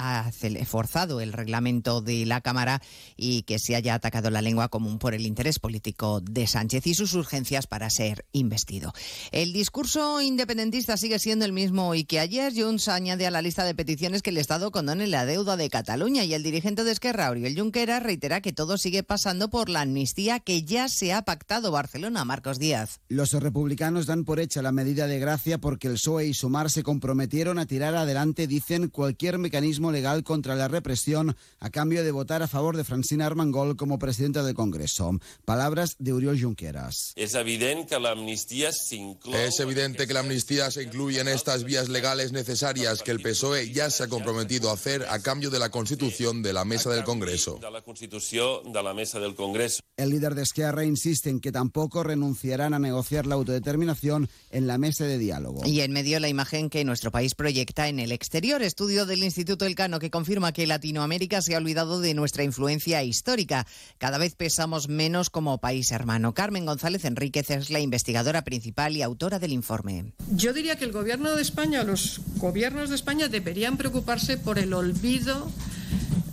forzado el reglamento de la Cámara y que se haya atacado la lengua común por el interés político de Sánchez y sus urgencias para ser investido. El discurso independentista sigue siendo el mismo y que ayer Junts añade a la lista de peticiones que el Estado condone la deuda de Cataluña y el dirigente de Esquerra, Oriol Junqueras, reitera que todo sigue pasando por la amnistía que ya se ha pactado Barcelona. Marcos Díaz. Los republicanos dan por hecha la medida de gracia porque el PSOE y Sumar se comprometieron a tirar adelante, dicen, cualquier mecanismo legal contra la represión a cambio de votar a favor de Francina Armengol como presidenta del Congreso. Palabras de Oriol Junqueras. Es evidente que la amnistía se incluye... Es evidente que la amnistía se incluye en estas vías legales necesarias que el PSOE ya se ha comprometido a hacer a cambio de la constitución de la mesa del Congreso. De la constitución de la mesa del Congreso. El líder de Esquerra insiste en que tampoco renunciarán a negociar la autodeterminación en la mesa de diálogo. Y en medio la imagen que nuestro país proyecta en el exterior. Estudio del Instituto Elcano que confirma que Latinoamérica se ha olvidado de nuestra influencia histórica. Cada vez pesamos menos como país hermano. Carmen González Enríquez es la investigadora principal y autora del informe. Yo diría que el gobierno de España, los gobiernos de España deberían preocuparse por el olvido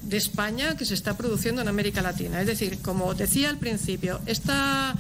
de España que se está produciendo en América Latina. Es decir, como decía al principio, esta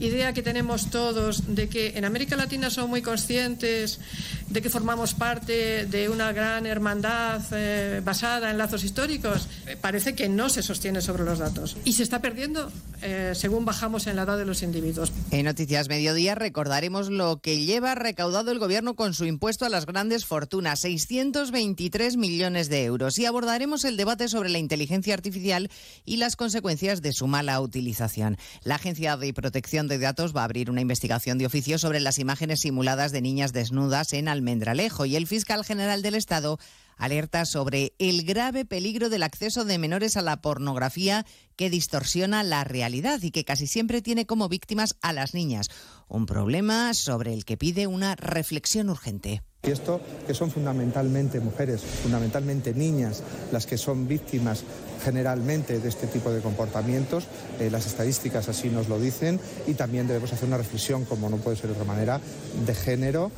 idea que tenemos todos de que en América Latina son muy conscientes de que formamos parte de una gran hermandad eh, basada en lazos históricos, eh, parece que no se sostiene sobre los datos. Y se está perdiendo eh, según bajamos en la edad de los individuos. En Noticias Mediodía recordaremos lo que lleva recaudado el Gobierno con su impuesto a las grandes fortunas, 623 millones de euros. Y abordaremos el debate sobre la inteligencia artificial y las consecuencias de su mala utilización. La Agencia de Protección de Datos va a abrir una investigación de oficio sobre las imágenes simuladas de niñas desnudas en Almendralejo y el fiscal general del Estado alerta sobre el grave peligro del acceso de menores a la pornografía que distorsiona la realidad y que casi siempre tiene como víctimas a las niñas. Un problema sobre el que pide una reflexión urgente. Y esto que son fundamentalmente mujeres, fundamentalmente niñas, las que son víctimas generalmente de este tipo de comportamientos, eh, las estadísticas así nos lo dicen, y también debemos hacer una reflexión, como no puede ser de otra manera, de género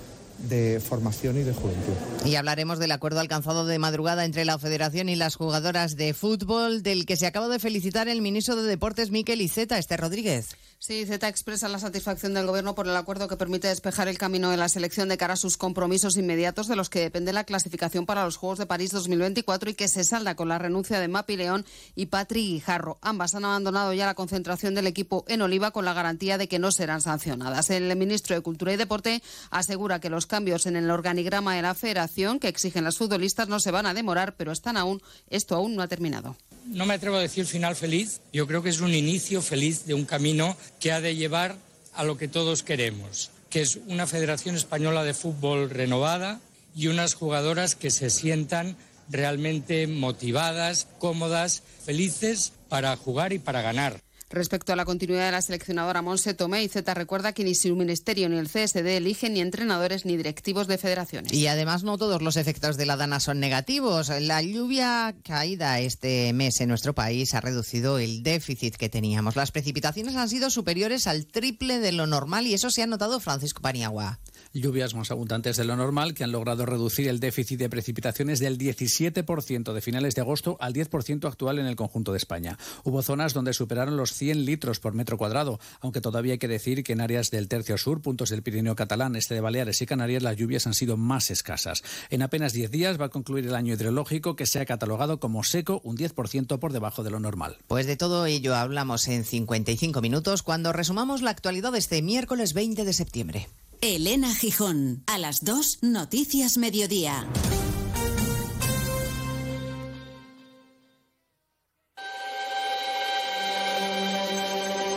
de formación y de juventud. Y hablaremos del acuerdo alcanzado de madrugada entre la Federación y las jugadoras de fútbol, del que se acaba de felicitar el ministro de Deportes Miquel Iceta, Esther Rodríguez. Sí, Z expresa la satisfacción del Gobierno por el acuerdo que permite despejar el camino de la selección de cara a sus compromisos inmediatos de los que depende la clasificación para los Juegos de París 2024 y que se salda con la renuncia de Mapi León y Patri Guijarro. Ambas han abandonado ya la concentración del equipo en Oliva con la garantía de que no serán sancionadas. El ministro de Cultura y Deporte asegura que los cambios en el organigrama de la federación que exigen las futbolistas no se van a demorar, pero están aún, esto aún no ha terminado. No me atrevo a decir final feliz, yo creo que es un inicio feliz de un camino que ha de llevar a lo que todos queremos, que es una Federación Española de Fútbol renovada y unas jugadoras que se sientan realmente motivadas, cómodas, felices para jugar y para ganar. Respecto a la continuidad de la seleccionadora Monse Tomé, Z recuerda que ni su ministerio ni el CSD eligen ni entrenadores ni directivos de federaciones. Y además no todos los efectos de la dana son negativos. La lluvia caída este mes en nuestro país ha reducido el déficit que teníamos. Las precipitaciones han sido superiores al triple de lo normal y eso se ha notado Francisco Paniagua lluvias más abundantes de lo normal que han logrado reducir el déficit de precipitaciones del 17% de finales de agosto al 10% actual en el conjunto de España. Hubo zonas donde superaron los 100 litros por metro cuadrado, aunque todavía hay que decir que en áreas del tercio sur, puntos del Pirineo catalán, este de Baleares y Canarias, las lluvias han sido más escasas. En apenas 10 días va a concluir el año hidrológico que se ha catalogado como seco, un 10% por debajo de lo normal. Pues de todo ello hablamos en 55 minutos cuando resumamos la actualidad de este miércoles 20 de septiembre. Elena Gijón, a las 2, Noticias Mediodía.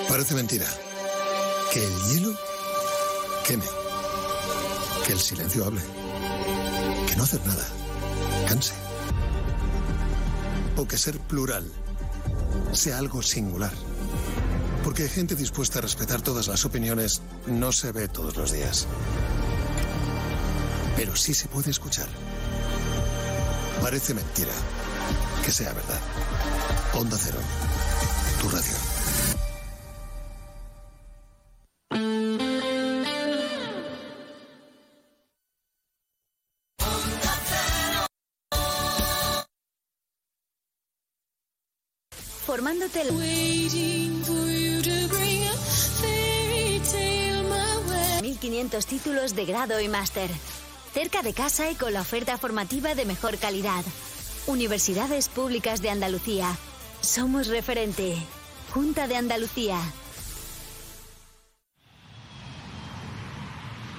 Parece mentira. Que el hielo queme. Que el silencio hable. Que no hacer nada canse. O que ser plural sea algo singular. Porque gente dispuesta a respetar todas las opiniones no se ve todos los días. Pero sí se puede escuchar. Parece mentira que sea verdad. Onda Cero, tu radio. Formándote el... 1500 títulos de grado y máster. Cerca de casa y con la oferta formativa de mejor calidad. Universidades Públicas de Andalucía. Somos referente. Junta de Andalucía.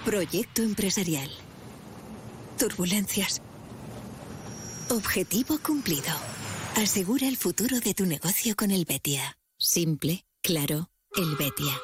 Proyecto empresarial. Turbulencias. Objetivo cumplido. Asegura el futuro de tu negocio con el Betia. Simple, claro, el Betia.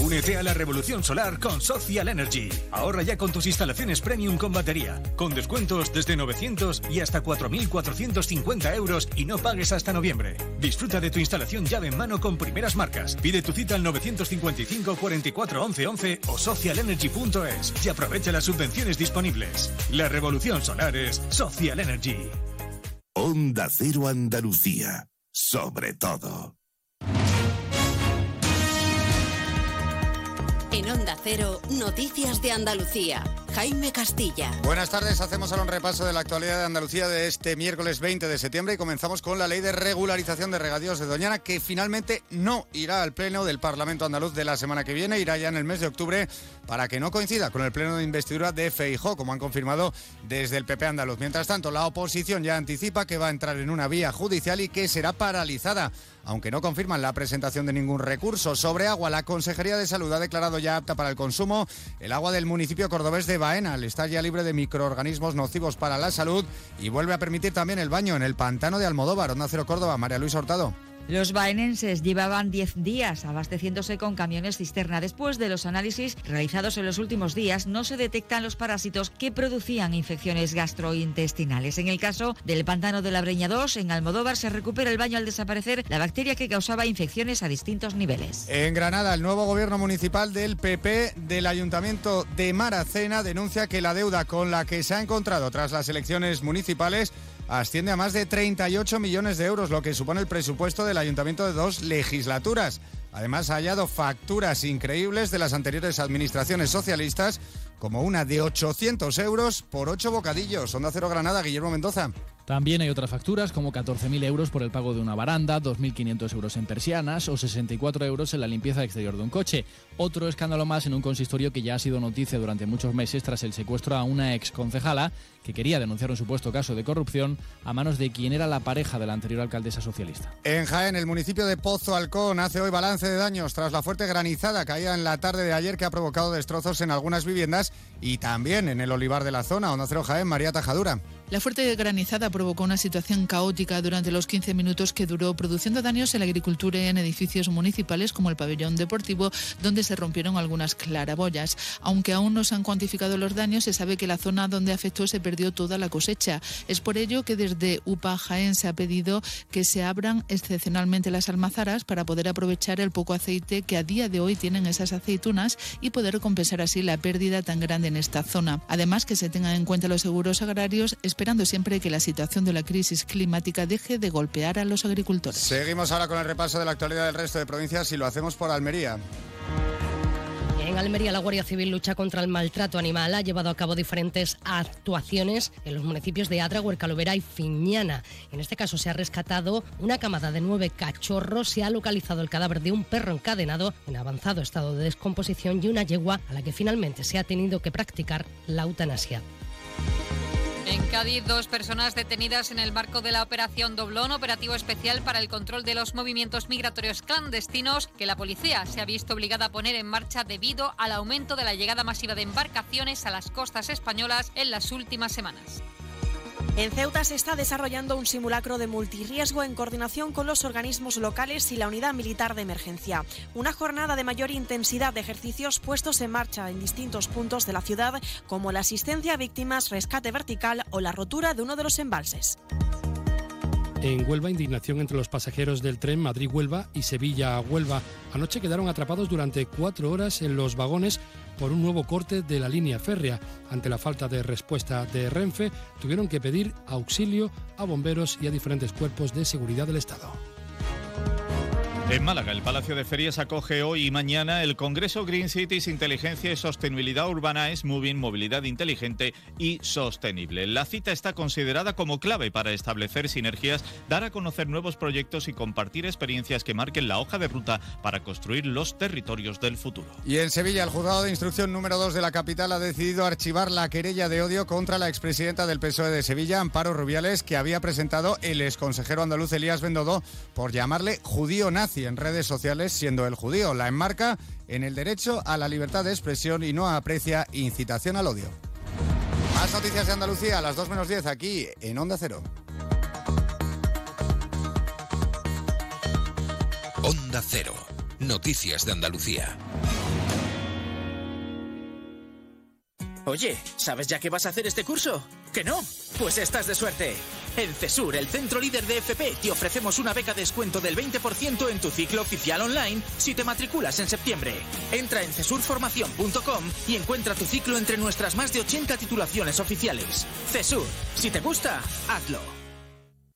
Únete a la revolución solar con Social Energy. Ahorra ya con tus instalaciones premium con batería, con descuentos desde 900 y hasta 4.450 euros y no pagues hasta noviembre. Disfruta de tu instalación llave en mano con primeras marcas. Pide tu cita al 955 44 11 11 o socialenergy.es y aprovecha las subvenciones disponibles. La revolución solar es Social Energy. Onda Cero Andalucía. Sobre todo. En Onda Cero, Noticias de Andalucía. Jaime Castilla. Buenas tardes, hacemos ahora un repaso de la actualidad de Andalucía de este miércoles 20 de septiembre y comenzamos con la ley de regularización de regadíos de Doñana que finalmente no irá al pleno del Parlamento andaluz de la semana que viene, irá ya en el mes de octubre para que no coincida con el pleno de investidura de Feijó, como han confirmado desde el PP andaluz. Mientras tanto, la oposición ya anticipa que va a entrar en una vía judicial y que será paralizada aunque no confirman la presentación de ningún recurso. Sobre agua, la Consejería de Salud ha declarado ya apta para el consumo el agua del municipio cordobés de Baena. Está ya libre de microorganismos nocivos para la salud y vuelve a permitir también el baño en el pantano de Almodóvar, Onda Cero Córdoba. María Luisa Hurtado. Los baenenses llevaban 10 días abasteciéndose con camiones cisterna. Después de los análisis realizados en los últimos días, no se detectan los parásitos que producían infecciones gastrointestinales. En el caso del pantano de la Breña 2, en Almodóvar, se recupera el baño al desaparecer la bacteria que causaba infecciones a distintos niveles. En Granada, el nuevo gobierno municipal del PP del Ayuntamiento de Maracena denuncia que la deuda con la que se ha encontrado tras las elecciones municipales asciende a más de 38 millones de euros, lo que supone el presupuesto del ayuntamiento de dos legislaturas. Además, ha hallado facturas increíbles de las anteriores administraciones socialistas, como una de 800 euros por ocho bocadillos. Onda Cero Granada, Guillermo Mendoza. También hay otras facturas como 14.000 euros por el pago de una baranda, 2.500 euros en persianas o 64 euros en la limpieza exterior de un coche. Otro escándalo más en un consistorio que ya ha sido noticia durante muchos meses tras el secuestro a una ex concejala que quería denunciar un supuesto caso de corrupción a manos de quien era la pareja de la anterior alcaldesa socialista. En Jaén, el municipio de Pozo Alcón hace hoy balance de daños tras la fuerte granizada caída en la tarde de ayer que ha provocado destrozos en algunas viviendas y también en el olivar de la zona. Onda Cero Jaén, María Tajadura. La fuerte granizada provocó una situación caótica durante los 15 minutos que duró, produciendo daños en la agricultura y en edificios municipales como el pabellón deportivo, donde se rompieron algunas claraboyas. Aunque aún no se han cuantificado los daños, se sabe que la zona donde afectó se perdió toda la cosecha. Es por ello que desde UPA Jaén se ha pedido que se abran excepcionalmente las almazaras para poder aprovechar el poco aceite que a día de hoy tienen esas aceitunas y poder compensar así la pérdida tan grande en esta zona. Además, que se tengan en cuenta los seguros agrarios esperando siempre que la situación de la crisis climática deje de golpear a los agricultores. Seguimos ahora con el repaso de la actualidad del resto de provincias y lo hacemos por Almería. En Almería, la Guardia Civil lucha contra el maltrato animal. Ha llevado a cabo diferentes actuaciones en los municipios de Adra, Huercalovera y Fiñana. En este caso, se ha rescatado una camada de nueve cachorros, se ha localizado el cadáver de un perro encadenado en avanzado estado de descomposición y una yegua a la que finalmente se ha tenido que practicar la eutanasia. En Cádiz, dos personas detenidas en el marco de la operación Doblón, operativo especial para el control de los movimientos migratorios clandestinos que la policía se ha visto obligada a poner en marcha debido al aumento de la llegada masiva de embarcaciones a las costas españolas en las últimas semanas. En Ceuta se está desarrollando un simulacro de multirriesgo en coordinación con los organismos locales y la unidad militar de emergencia. Una jornada de mayor intensidad de ejercicios puestos en marcha en distintos puntos de la ciudad, como la asistencia a víctimas, rescate vertical o la rotura de uno de los embalses. En Huelva, indignación entre los pasajeros del tren Madrid-Huelva y Sevilla-Huelva. Anoche quedaron atrapados durante cuatro horas en los vagones por un nuevo corte de la línea férrea. Ante la falta de respuesta de Renfe, tuvieron que pedir auxilio a bomberos y a diferentes cuerpos de seguridad del Estado. En Málaga, el Palacio de Ferias acoge hoy y mañana el Congreso Green Cities Inteligencia y Sostenibilidad Urbana es Moving Movilidad Inteligente y Sostenible. La cita está considerada como clave para establecer sinergias, dar a conocer nuevos proyectos y compartir experiencias que marquen la hoja de ruta para construir los territorios del futuro. Y en Sevilla, el juzgado de instrucción número 2 de la capital ha decidido archivar la querella de odio contra la expresidenta del PSOE de Sevilla, Amparo Rubiales, que había presentado el exconsejero andaluz Elías Bendodo por llamarle judío nazi en redes sociales siendo el judío. La enmarca en el derecho a la libertad de expresión y no aprecia incitación al odio. Más noticias de Andalucía a las 2 menos 10 aquí en Onda Cero. Onda Cero. Noticias de Andalucía. Oye, ¿sabes ya qué vas a hacer este curso? ¿Que no? Pues estás de suerte. En CESUR, el centro líder de FP, te ofrecemos una beca de descuento del 20% en tu ciclo oficial online si te matriculas en septiembre. Entra en cesurformación.com y encuentra tu ciclo entre nuestras más de 80 titulaciones oficiales. CESUR, si te gusta, hazlo.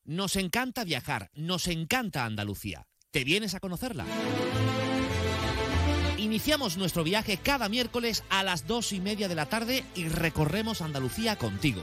Nos encanta viajar, nos encanta Andalucía. ¿Te vienes a conocerla? Iniciamos nuestro viaje cada miércoles a las dos y media de la tarde y recorremos Andalucía contigo.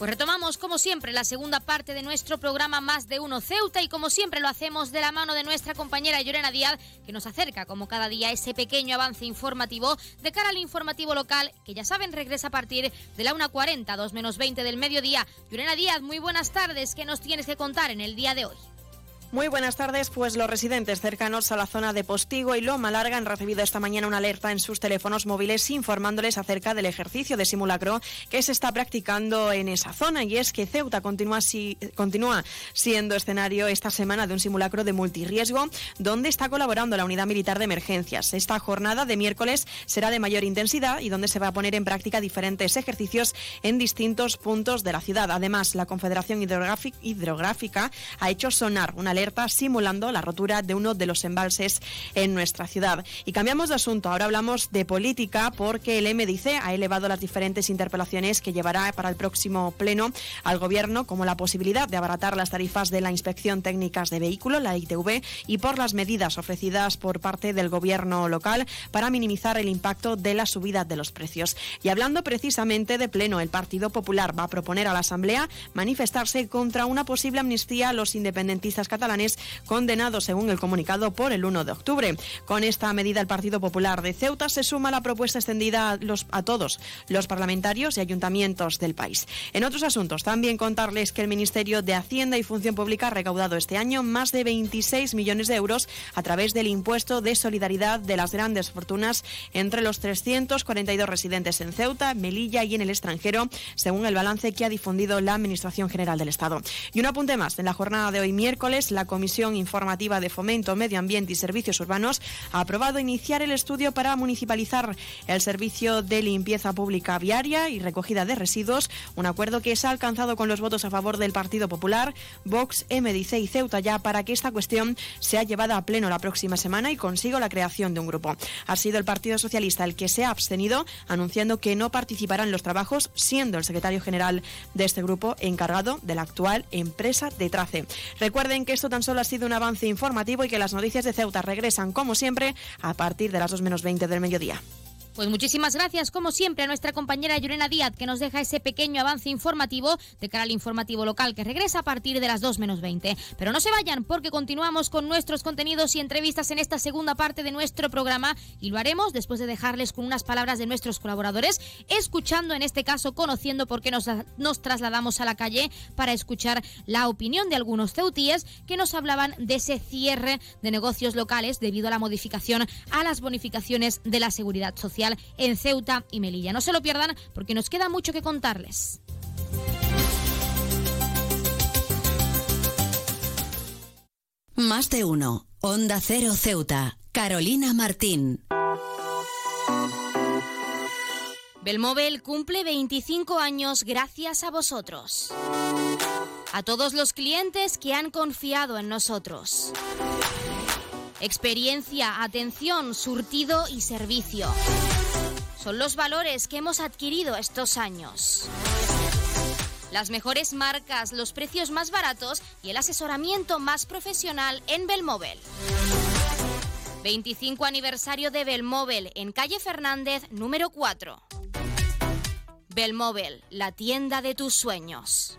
Pues retomamos como siempre la segunda parte de nuestro programa Más de Uno Ceuta y como siempre lo hacemos de la mano de nuestra compañera Llorena Díaz que nos acerca como cada día ese pequeño avance informativo de cara al informativo local que ya saben regresa a partir de la 1.40, 2 menos 20 del mediodía. Llorena Díaz, muy buenas tardes, ¿qué nos tienes que contar en el día de hoy? Muy buenas tardes, pues los residentes cercanos a la zona de Postigo y Loma Larga han recibido esta mañana una alerta en sus teléfonos móviles informándoles acerca del ejercicio de simulacro que se está practicando en esa zona y es que Ceuta continúa, si, continúa siendo escenario esta semana de un simulacro de multirriesgo donde está colaborando la Unidad Militar de Emergencias. Esta jornada de miércoles será de mayor intensidad y donde se va a poner en práctica diferentes ejercicios en distintos puntos de la ciudad. Además, la Confederación Hidrográfica ha hecho sonar una alerta alerta simulando la rotura de uno de los embalses en nuestra ciudad. Y cambiamos de asunto, ahora hablamos de política porque el MDC ha elevado las diferentes interpelaciones que llevará para el próximo pleno al Gobierno, como la posibilidad de abaratar las tarifas de la Inspección Técnicas de Vehículo, la ITV, y por las medidas ofrecidas por parte del Gobierno local para minimizar el impacto de la subida de los precios. Y hablando precisamente de pleno, el Partido Popular va a proponer a la Asamblea manifestarse contra una posible amnistía a los independentistas catalanes condenados, según el comunicado, por el 1 de octubre. Con esta medida, el Partido Popular de Ceuta se suma a la propuesta extendida a, los, a todos los parlamentarios y ayuntamientos del país. En otros asuntos, también contarles que el Ministerio de Hacienda y Función Pública ha recaudado este año más de 26 millones de euros a través del impuesto de solidaridad de las grandes fortunas entre los 342 residentes en Ceuta, Melilla y en el extranjero, según el balance que ha difundido la Administración General del Estado. Y un apunte más, en la jornada de hoy miércoles, la Comisión Informativa de Fomento, Medio Ambiente y Servicios Urbanos ha aprobado iniciar el estudio para municipalizar el servicio de limpieza pública viaria y recogida de residuos, un acuerdo que se ha alcanzado con los votos a favor del Partido Popular, Vox, MDC y Ceuta ya para que esta cuestión sea llevada a pleno la próxima semana y consiga la creación de un grupo. Ha sido el Partido Socialista el que se ha abstenido, anunciando que no participará en los trabajos, siendo el secretario general de este grupo encargado de la actual empresa de Trace. Recuerden que esto tan solo ha sido un avance informativo y que las noticias de Ceuta regresan, como siempre, a partir de las 2 menos 20 del mediodía. Pues muchísimas gracias, como siempre, a nuestra compañera Llorena Díaz, que nos deja ese pequeño avance informativo de cara al informativo local, que regresa a partir de las 2 menos 20. Pero no se vayan, porque continuamos con nuestros contenidos y entrevistas en esta segunda parte de nuestro programa, y lo haremos después de dejarles con unas palabras de nuestros colaboradores, escuchando, en este caso, conociendo por qué nos, nos trasladamos a la calle para escuchar la opinión de algunos ceutíes que nos hablaban de ese cierre de negocios locales debido a la modificación a las bonificaciones de la seguridad social en Ceuta y Melilla. No se lo pierdan porque nos queda mucho que contarles. Más de uno. Onda Cero Ceuta. Carolina Martín. Belmóvil cumple 25 años gracias a vosotros. A todos los clientes que han confiado en nosotros. Experiencia, atención, surtido y servicio. Son los valores que hemos adquirido estos años. Las mejores marcas, los precios más baratos y el asesoramiento más profesional en Belmóvil. 25 aniversario de Belmóvil en calle Fernández número 4. Belmóvil, la tienda de tus sueños.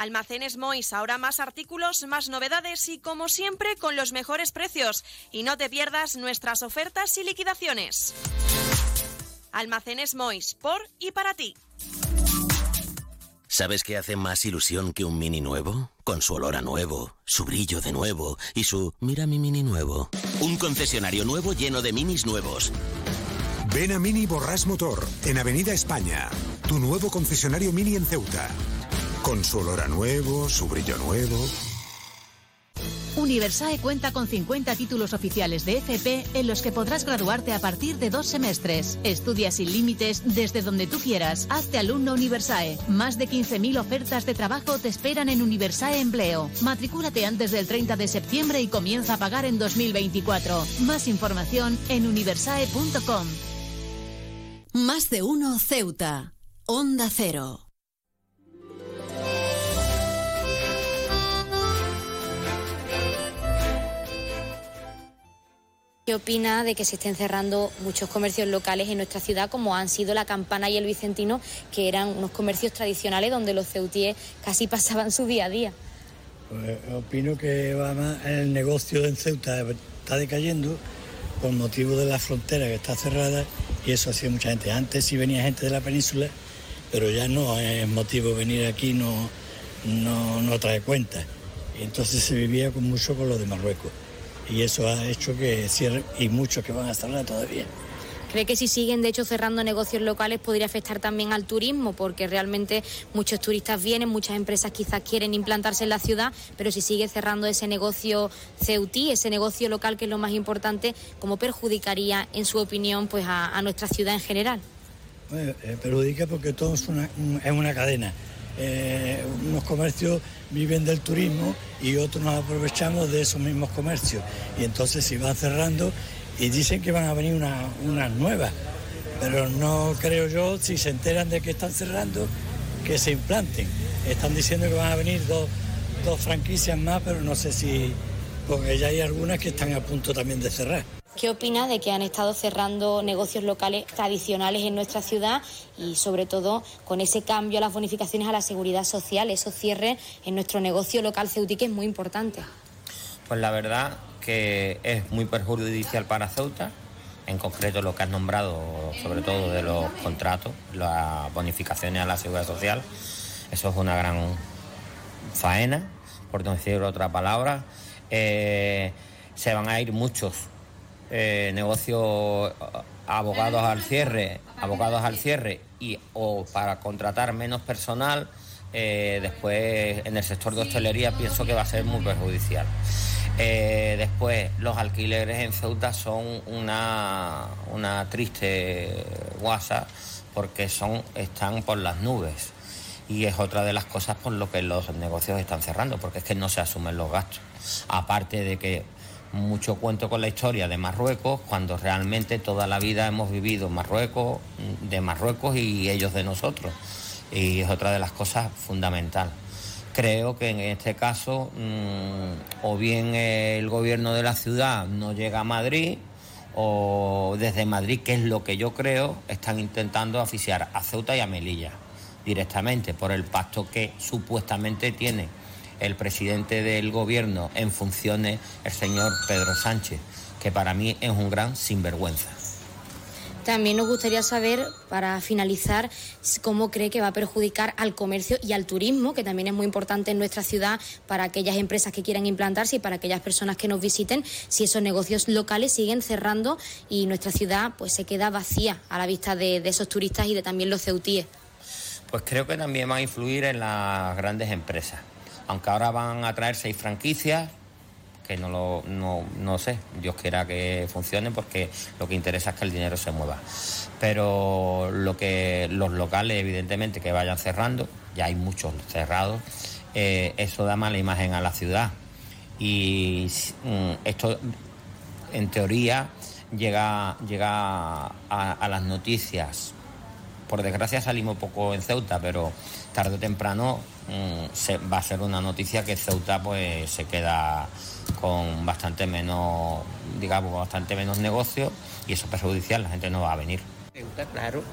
Almacenes Mois, ahora más artículos, más novedades y como siempre con los mejores precios. Y no te pierdas nuestras ofertas y liquidaciones. Almacenes Mois, por y para ti. ¿Sabes qué hace más ilusión que un mini nuevo? Con su olor a nuevo, su brillo de nuevo y su mira mi mini nuevo. Un concesionario nuevo lleno de minis nuevos. Ven a Mini Borrás Motor, en Avenida España. Tu nuevo concesionario Mini en Ceuta. Con su olor a nuevo, su brillo nuevo. Universae cuenta con 50 títulos oficiales de FP en los que podrás graduarte a partir de dos semestres. Estudia sin límites desde donde tú quieras. Hazte alumno Universae. Más de 15.000 ofertas de trabajo te esperan en Universae Empleo. Matricúlate antes del 30 de septiembre y comienza a pagar en 2024. Más información en universae.com. Más de uno Ceuta. Onda Cero. ¿Qué opina de que se estén cerrando muchos comercios locales en nuestra ciudad, como han sido la Campana y el Vicentino, que eran unos comercios tradicionales donde los ceutíes casi pasaban su día a día? Pues opino que el negocio en Ceuta está decayendo por motivo de la frontera que está cerrada y eso hacía mucha gente. Antes sí venía gente de la península, pero ya no es motivo venir aquí, no, no, no trae cuenta. Y entonces se vivía con mucho con lo de Marruecos y eso ha hecho que cierren y muchos que van a cerrar todavía. ¿Cree que si siguen, de hecho, cerrando negocios locales podría afectar también al turismo? Porque realmente muchos turistas vienen, muchas empresas quizás quieren implantarse en la ciudad, pero si sigue cerrando ese negocio ceutí, ese negocio local que es lo más importante, ¿cómo perjudicaría, en su opinión, pues a, nuestra ciudad en general? Eh, perjudica porque todo es una, es una cadena. Eh, unos comercios viven del turismo y otros nos aprovechamos de esos mismos comercios. Y entonces si van cerrando y dicen que van a venir unas nuevas, pero no creo yo, si se enteran de que están cerrando, que se implanten. Están diciendo que van a venir dos, dos franquicias más, pero no sé si, porque ya hay algunas que están a punto también de cerrar. ¿Qué opina de que han estado cerrando negocios locales tradicionales en nuestra ciudad y sobre todo con ese cambio a las bonificaciones a la seguridad social, esos cierres en nuestro negocio local Ceuti que es muy importante? Pues la verdad que es muy perjudicial para Ceuta, en concreto lo que has nombrado, sobre todo de los contratos, las bonificaciones a la seguridad social. Eso es una gran faena, por decir otra palabra. Eh, se van a ir muchos eh, negocios abogados al cierre, abogados al cierre y o para contratar menos personal, eh, después en el sector de hostelería pienso que va a ser muy perjudicial. Eh, después, los alquileres en Ceuta son una, una triste guasa porque son, están por las nubes. Y es otra de las cosas por lo que los negocios están cerrando, porque es que no se asumen los gastos. Aparte de que mucho cuento con la historia de Marruecos, cuando realmente toda la vida hemos vivido Marruecos, de Marruecos y ellos de nosotros. Y es otra de las cosas fundamentales creo que en este caso mm, o bien el gobierno de la ciudad no llega a Madrid o desde Madrid, que es lo que yo creo, están intentando asfixiar a Ceuta y a Melilla directamente por el pacto que supuestamente tiene el presidente del gobierno en funciones, el señor Pedro Sánchez, que para mí es un gran sinvergüenza. También nos gustaría saber, para finalizar, cómo cree que va a perjudicar al comercio y al turismo, que también es muy importante en nuestra ciudad para aquellas empresas que quieran implantarse y para aquellas personas que nos visiten, si esos negocios locales siguen cerrando y nuestra ciudad pues se queda vacía a la vista de, esos turistas y de también los ceutíes. Pues creo que también va a influir en las grandes empresas. Aunque ahora van a traer seis franquicias, que no lo no, sé, Dios quiera que funcione porque lo que interesa es que el dinero se mueva. Pero lo que los locales, evidentemente, que vayan cerrando, ya hay muchos cerrados, eh, eso da mala imagen a la ciudad. Y mm, esto, en teoría, llega, llega a, las noticias. Por desgracia salimos poco en Ceuta, pero tarde o temprano mm, se, va a ser una noticia que Ceuta pues se queda con bastante menos, digamos, bastante menos negocio y eso es perjudicial, la gente no va a venir. Claro,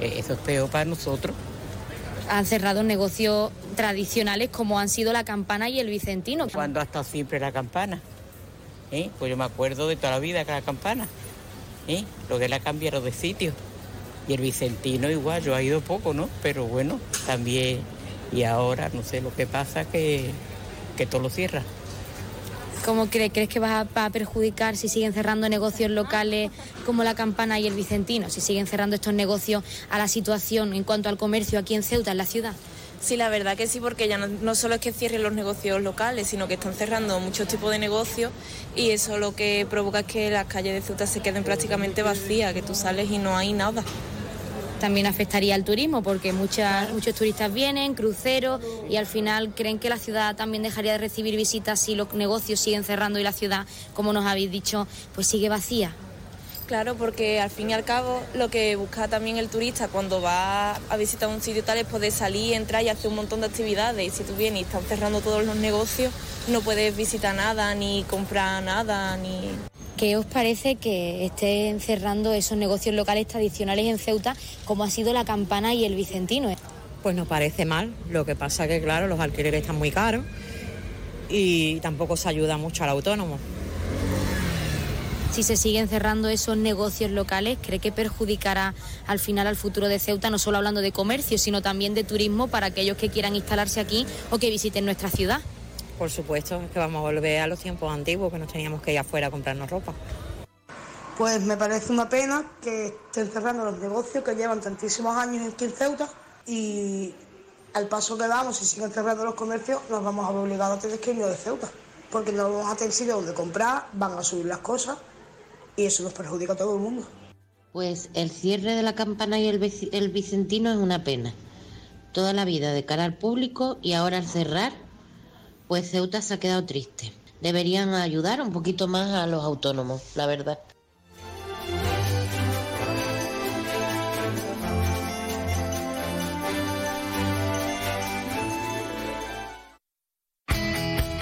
eh, eso es peor para nosotros. Han cerrado negocios tradicionales como han sido la campana y el vicentino. ¿Cuándo ha estado siempre la campana? ¿Eh? Pues yo me acuerdo de toda la vida que la campana. ¿Eh? Lo que la cambiaron de sitio. Y el vicentino igual, yo he ido poco, ¿no? Pero bueno, también. Y ahora no sé lo que pasa que, que todo lo cierra. ¿Cómo crees que va a, perjudicar si siguen cerrando negocios locales como la Campana y el Vicentino? Si siguen cerrando estos negocios a la situación en cuanto al comercio aquí en Ceuta, en la ciudad. Sí, la verdad que sí, porque ya no, solo es que cierren los negocios locales, sino que están cerrando muchos tipos de negocios y eso lo que provoca es que las calles de Ceuta se queden prácticamente vacías, que tú sales y no hay nada también afectaría al turismo porque muchas, muchos turistas vienen, cruceros y al final creen que la ciudad también dejaría de recibir visitas si los negocios siguen cerrando y la ciudad, como nos habéis dicho, pues sigue vacía. Claro, porque al fin y al cabo lo que busca también el turista cuando va a visitar un sitio tal es poder salir, entrar y hacer un montón de actividades. Y si tú vienes y están cerrando todos los negocios, no puedes visitar nada, ni comprar nada, ni ¿Qué os parece que estén cerrando esos negocios locales tradicionales en Ceuta, como ha sido la Campana y el Vicentino? Pues nos parece mal, lo que pasa que claro, los alquileres están muy caros y tampoco se ayuda mucho al autónomo. Si se siguen cerrando esos negocios locales, ¿cree que perjudicará al final al futuro de Ceuta, no solo hablando de comercio, sino también de turismo para aquellos que quieran instalarse aquí o que visiten nuestra ciudad? Por supuesto, es que vamos a volver a los tiempos antiguos, que nos teníamos que ir afuera a comprarnos ropa. Pues me parece una pena que estén cerrando los negocios que llevan tantísimos años aquí en Ceuta y al paso que vamos, si siguen cerrando los comercios, nos vamos a ver obligados a tener que irnos de Ceuta, porque no vamos a tener sitio donde comprar, van a subir las cosas y eso nos perjudica a todo el mundo. Pues el cierre de la campana y el, el Vicentino es una pena. Toda la vida de cara al público y ahora al cerrar, pues Ceuta se ha quedado triste. Deberían ayudar un poquito más a los autónomos, la verdad.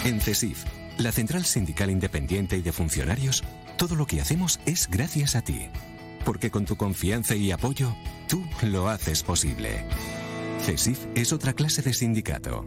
En CESIF, la Central Sindical Independiente y de Funcionarios, todo lo que hacemos es gracias a ti. Porque con tu confianza y apoyo, tú lo haces posible. CESIF es otra clase de sindicato.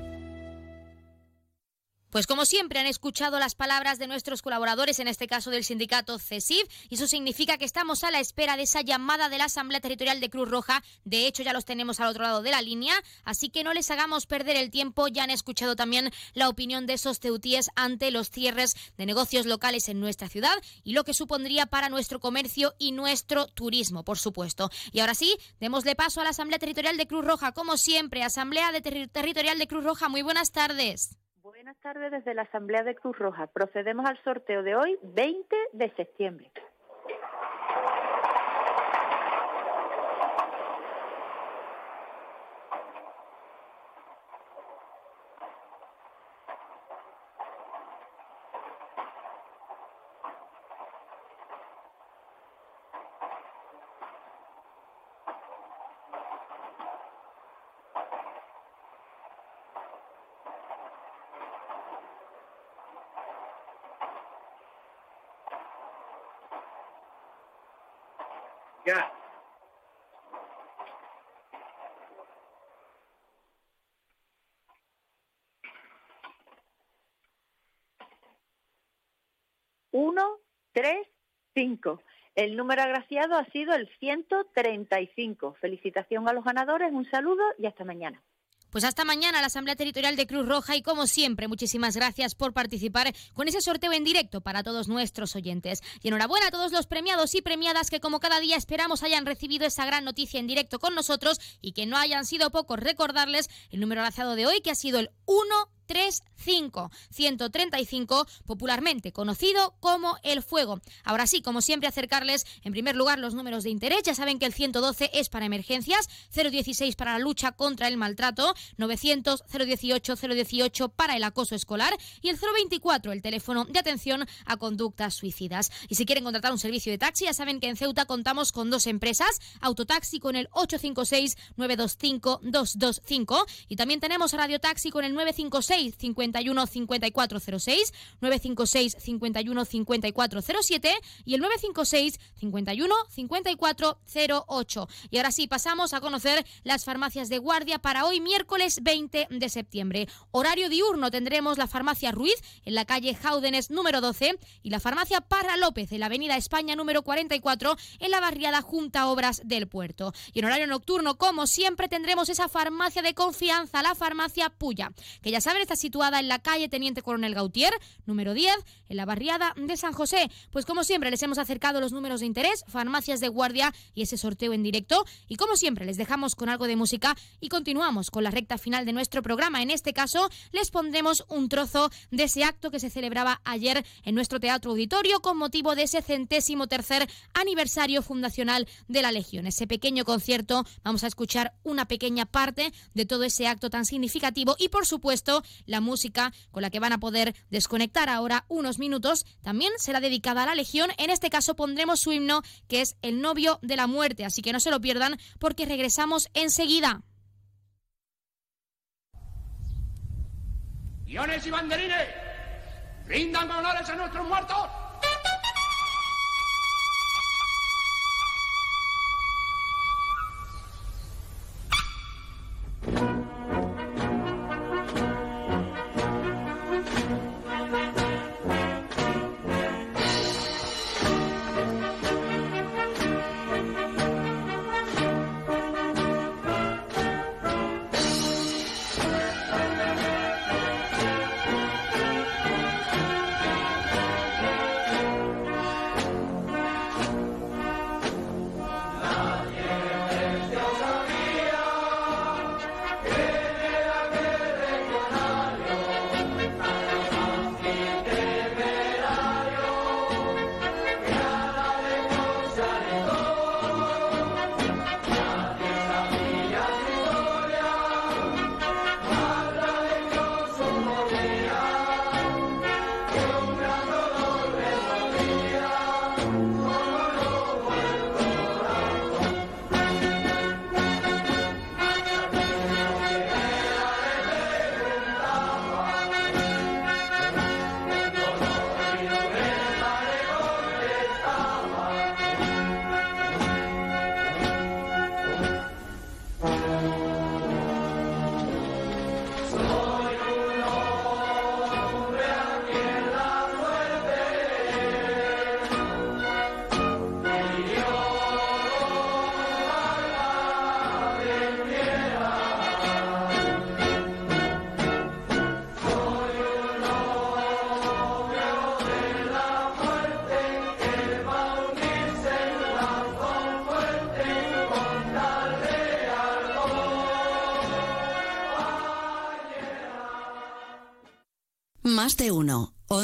Pues como siempre han escuchado las palabras de nuestros colaboradores, en este caso del sindicato CESIF, y eso significa que estamos a la espera de esa llamada de la Asamblea Territorial de Cruz Roja. De hecho, ya los tenemos al otro lado de la línea, así que no les hagamos perder el tiempo. Ya han escuchado también la opinión de esos ceutíes ante los cierres de negocios locales en nuestra ciudad y lo que supondría para nuestro comercio y nuestro turismo, por supuesto. Y ahora sí, démosle paso a la Asamblea Territorial de Cruz Roja, como siempre. Asamblea de Territorial de Cruz Roja, muy buenas tardes. Buenas tardes desde la Asamblea de Cruz Roja. Procedemos al sorteo de hoy, 20 de septiembre. El número agraciado ha sido el 135. Felicitación a los ganadores, un saludo y hasta mañana. Pues hasta mañana la Asamblea Territorial de Cruz Roja y como siempre, muchísimas gracias por participar con ese sorteo en directo para todos nuestros oyentes. Y enhorabuena a todos los premiados y premiadas que como cada día esperamos hayan recibido esa gran noticia en directo con nosotros y que no hayan sido pocos. Recordarles el número lanzado de hoy que ha sido el 1 35 135, popularmente conocido como el fuego. Ahora sí, como siempre, acercarles en primer lugar los números de interés. Ya saben que el 112 es para emergencias, 016 para la lucha contra el maltrato, 900 018 018 para el acoso escolar y el 024 el teléfono de atención a conductas suicidas. Y si quieren contratar un servicio de taxi, ya saben que en Ceuta contamos con dos empresas, Autotaxi con el 856 925 225 y también tenemos Radio Taxi con el 956 51 5406, 956 51 5407 y el 956 51 5408. Y ahora sí, pasamos a conocer las farmacias de guardia para hoy miércoles 20 de septiembre. Horario diurno tendremos la farmacia Ruiz en la calle Jaúdenes número 12 y la farmacia Parra López en la avenida España número 44 en la barriada Junta Obras del Puerto. Y en horario nocturno, como siempre, tendremos esa farmacia de confianza, la farmacia Puya, que ya saben situada en la calle Teniente Coronel Gautier, número 10, en la barriada de San José. Pues como siempre les hemos acercado los números de interés, farmacias de guardia y ese sorteo en directo. Y como siempre les dejamos con algo de música y continuamos con la recta final de nuestro programa. En este caso les pondremos un trozo de ese acto que se celebraba ayer en nuestro teatro auditorio con motivo de ese centésimo tercer aniversario fundacional de la Legión. Ese pequeño concierto, vamos a escuchar una pequeña parte de todo ese acto tan significativo y por supuesto La música con la que van a poder desconectar ahora unos minutos también será dedicada a la Legión. En este caso pondremos su himno que es El novio de la muerte, así que no se lo pierdan porque regresamos enseguida. Guiones y banderines, rindan honores a nuestros muertos.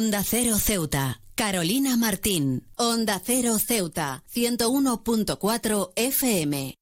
Onda Cero Ceuta. Carolina Martín. Onda Cero Ceuta. 101.4 FM.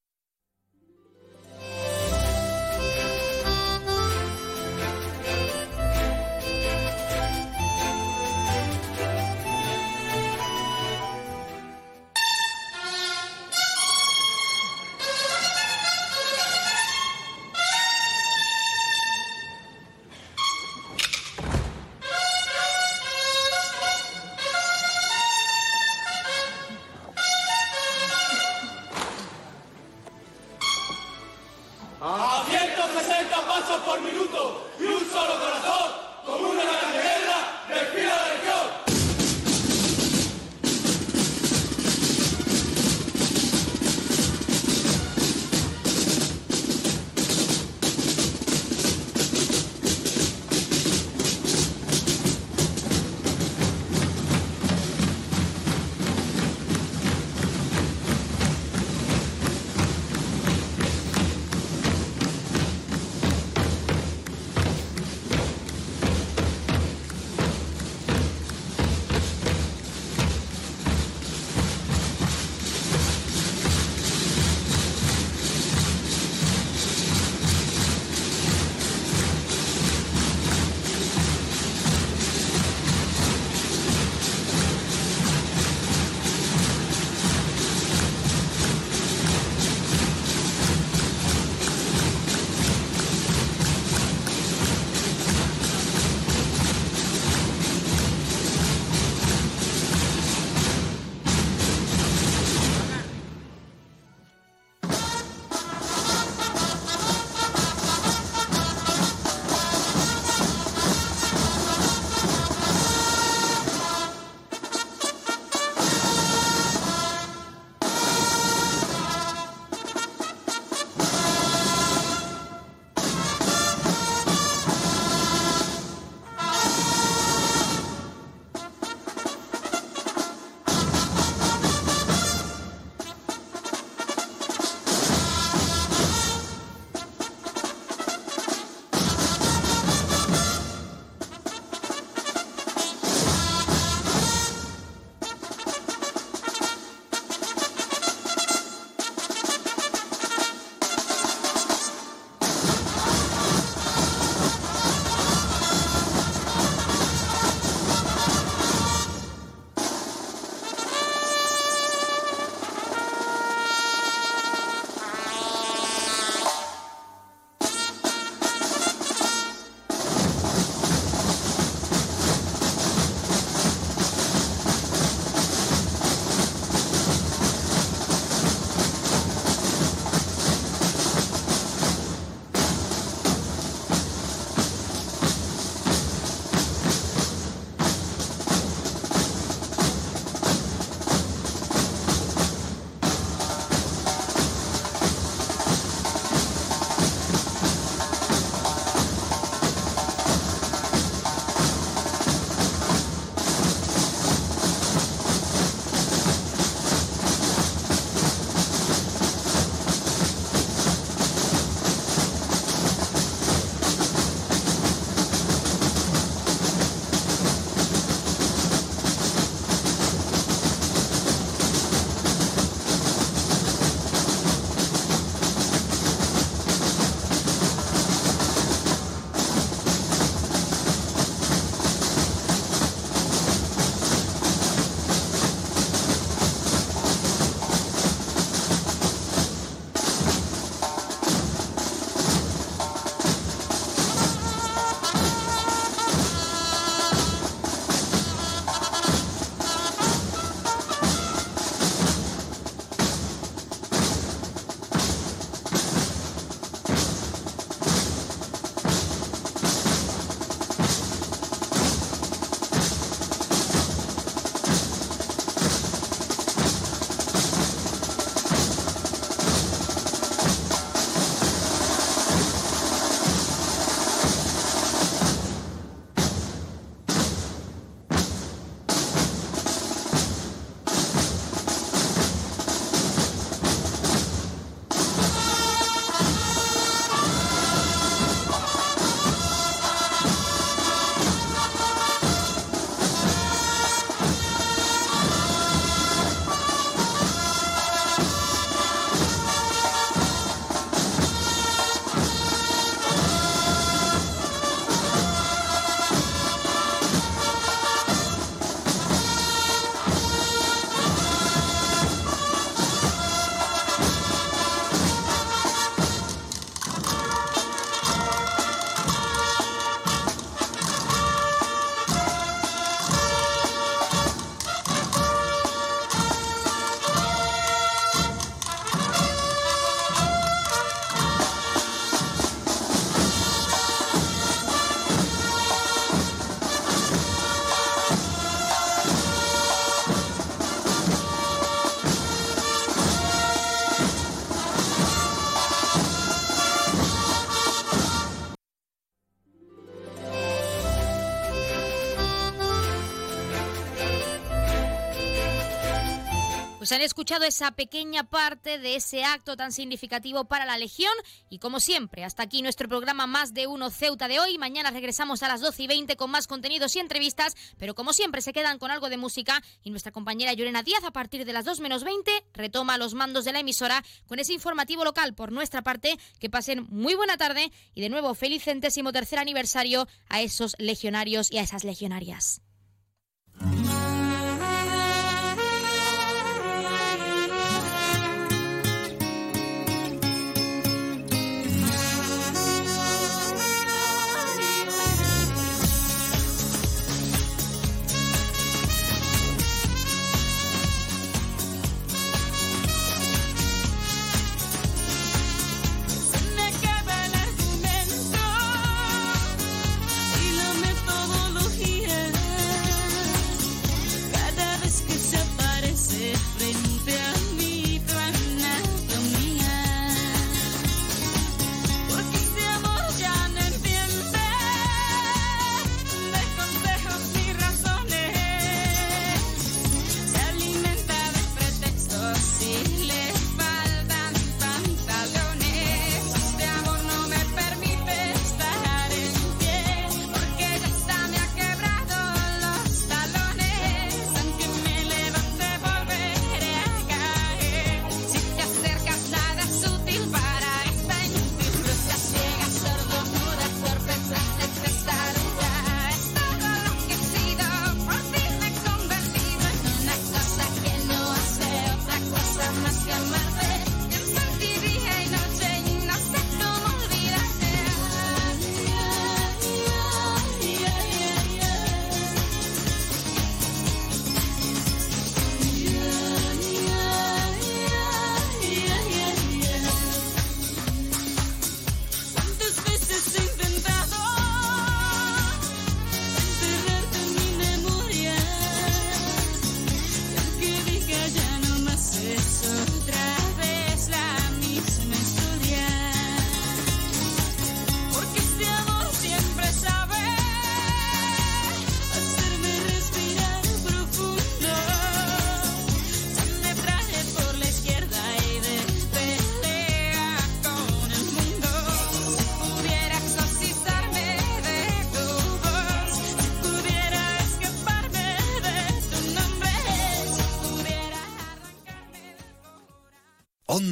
Pues han escuchado esa pequeña parte de ese acto tan significativo para la Legión y como siempre, hasta aquí nuestro programa Más de Uno Ceuta de hoy. Mañana regresamos a las 12 y 20 con más contenidos y entrevistas, pero como siempre se quedan con algo de música y nuestra compañera Llorena Díaz a partir de las 2 menos 20 retoma los mandos de la emisora con ese informativo local por nuestra parte. Que pasen muy buena tarde y de nuevo feliz centésimo tercer aniversario a esos legionarios y a esas legionarias.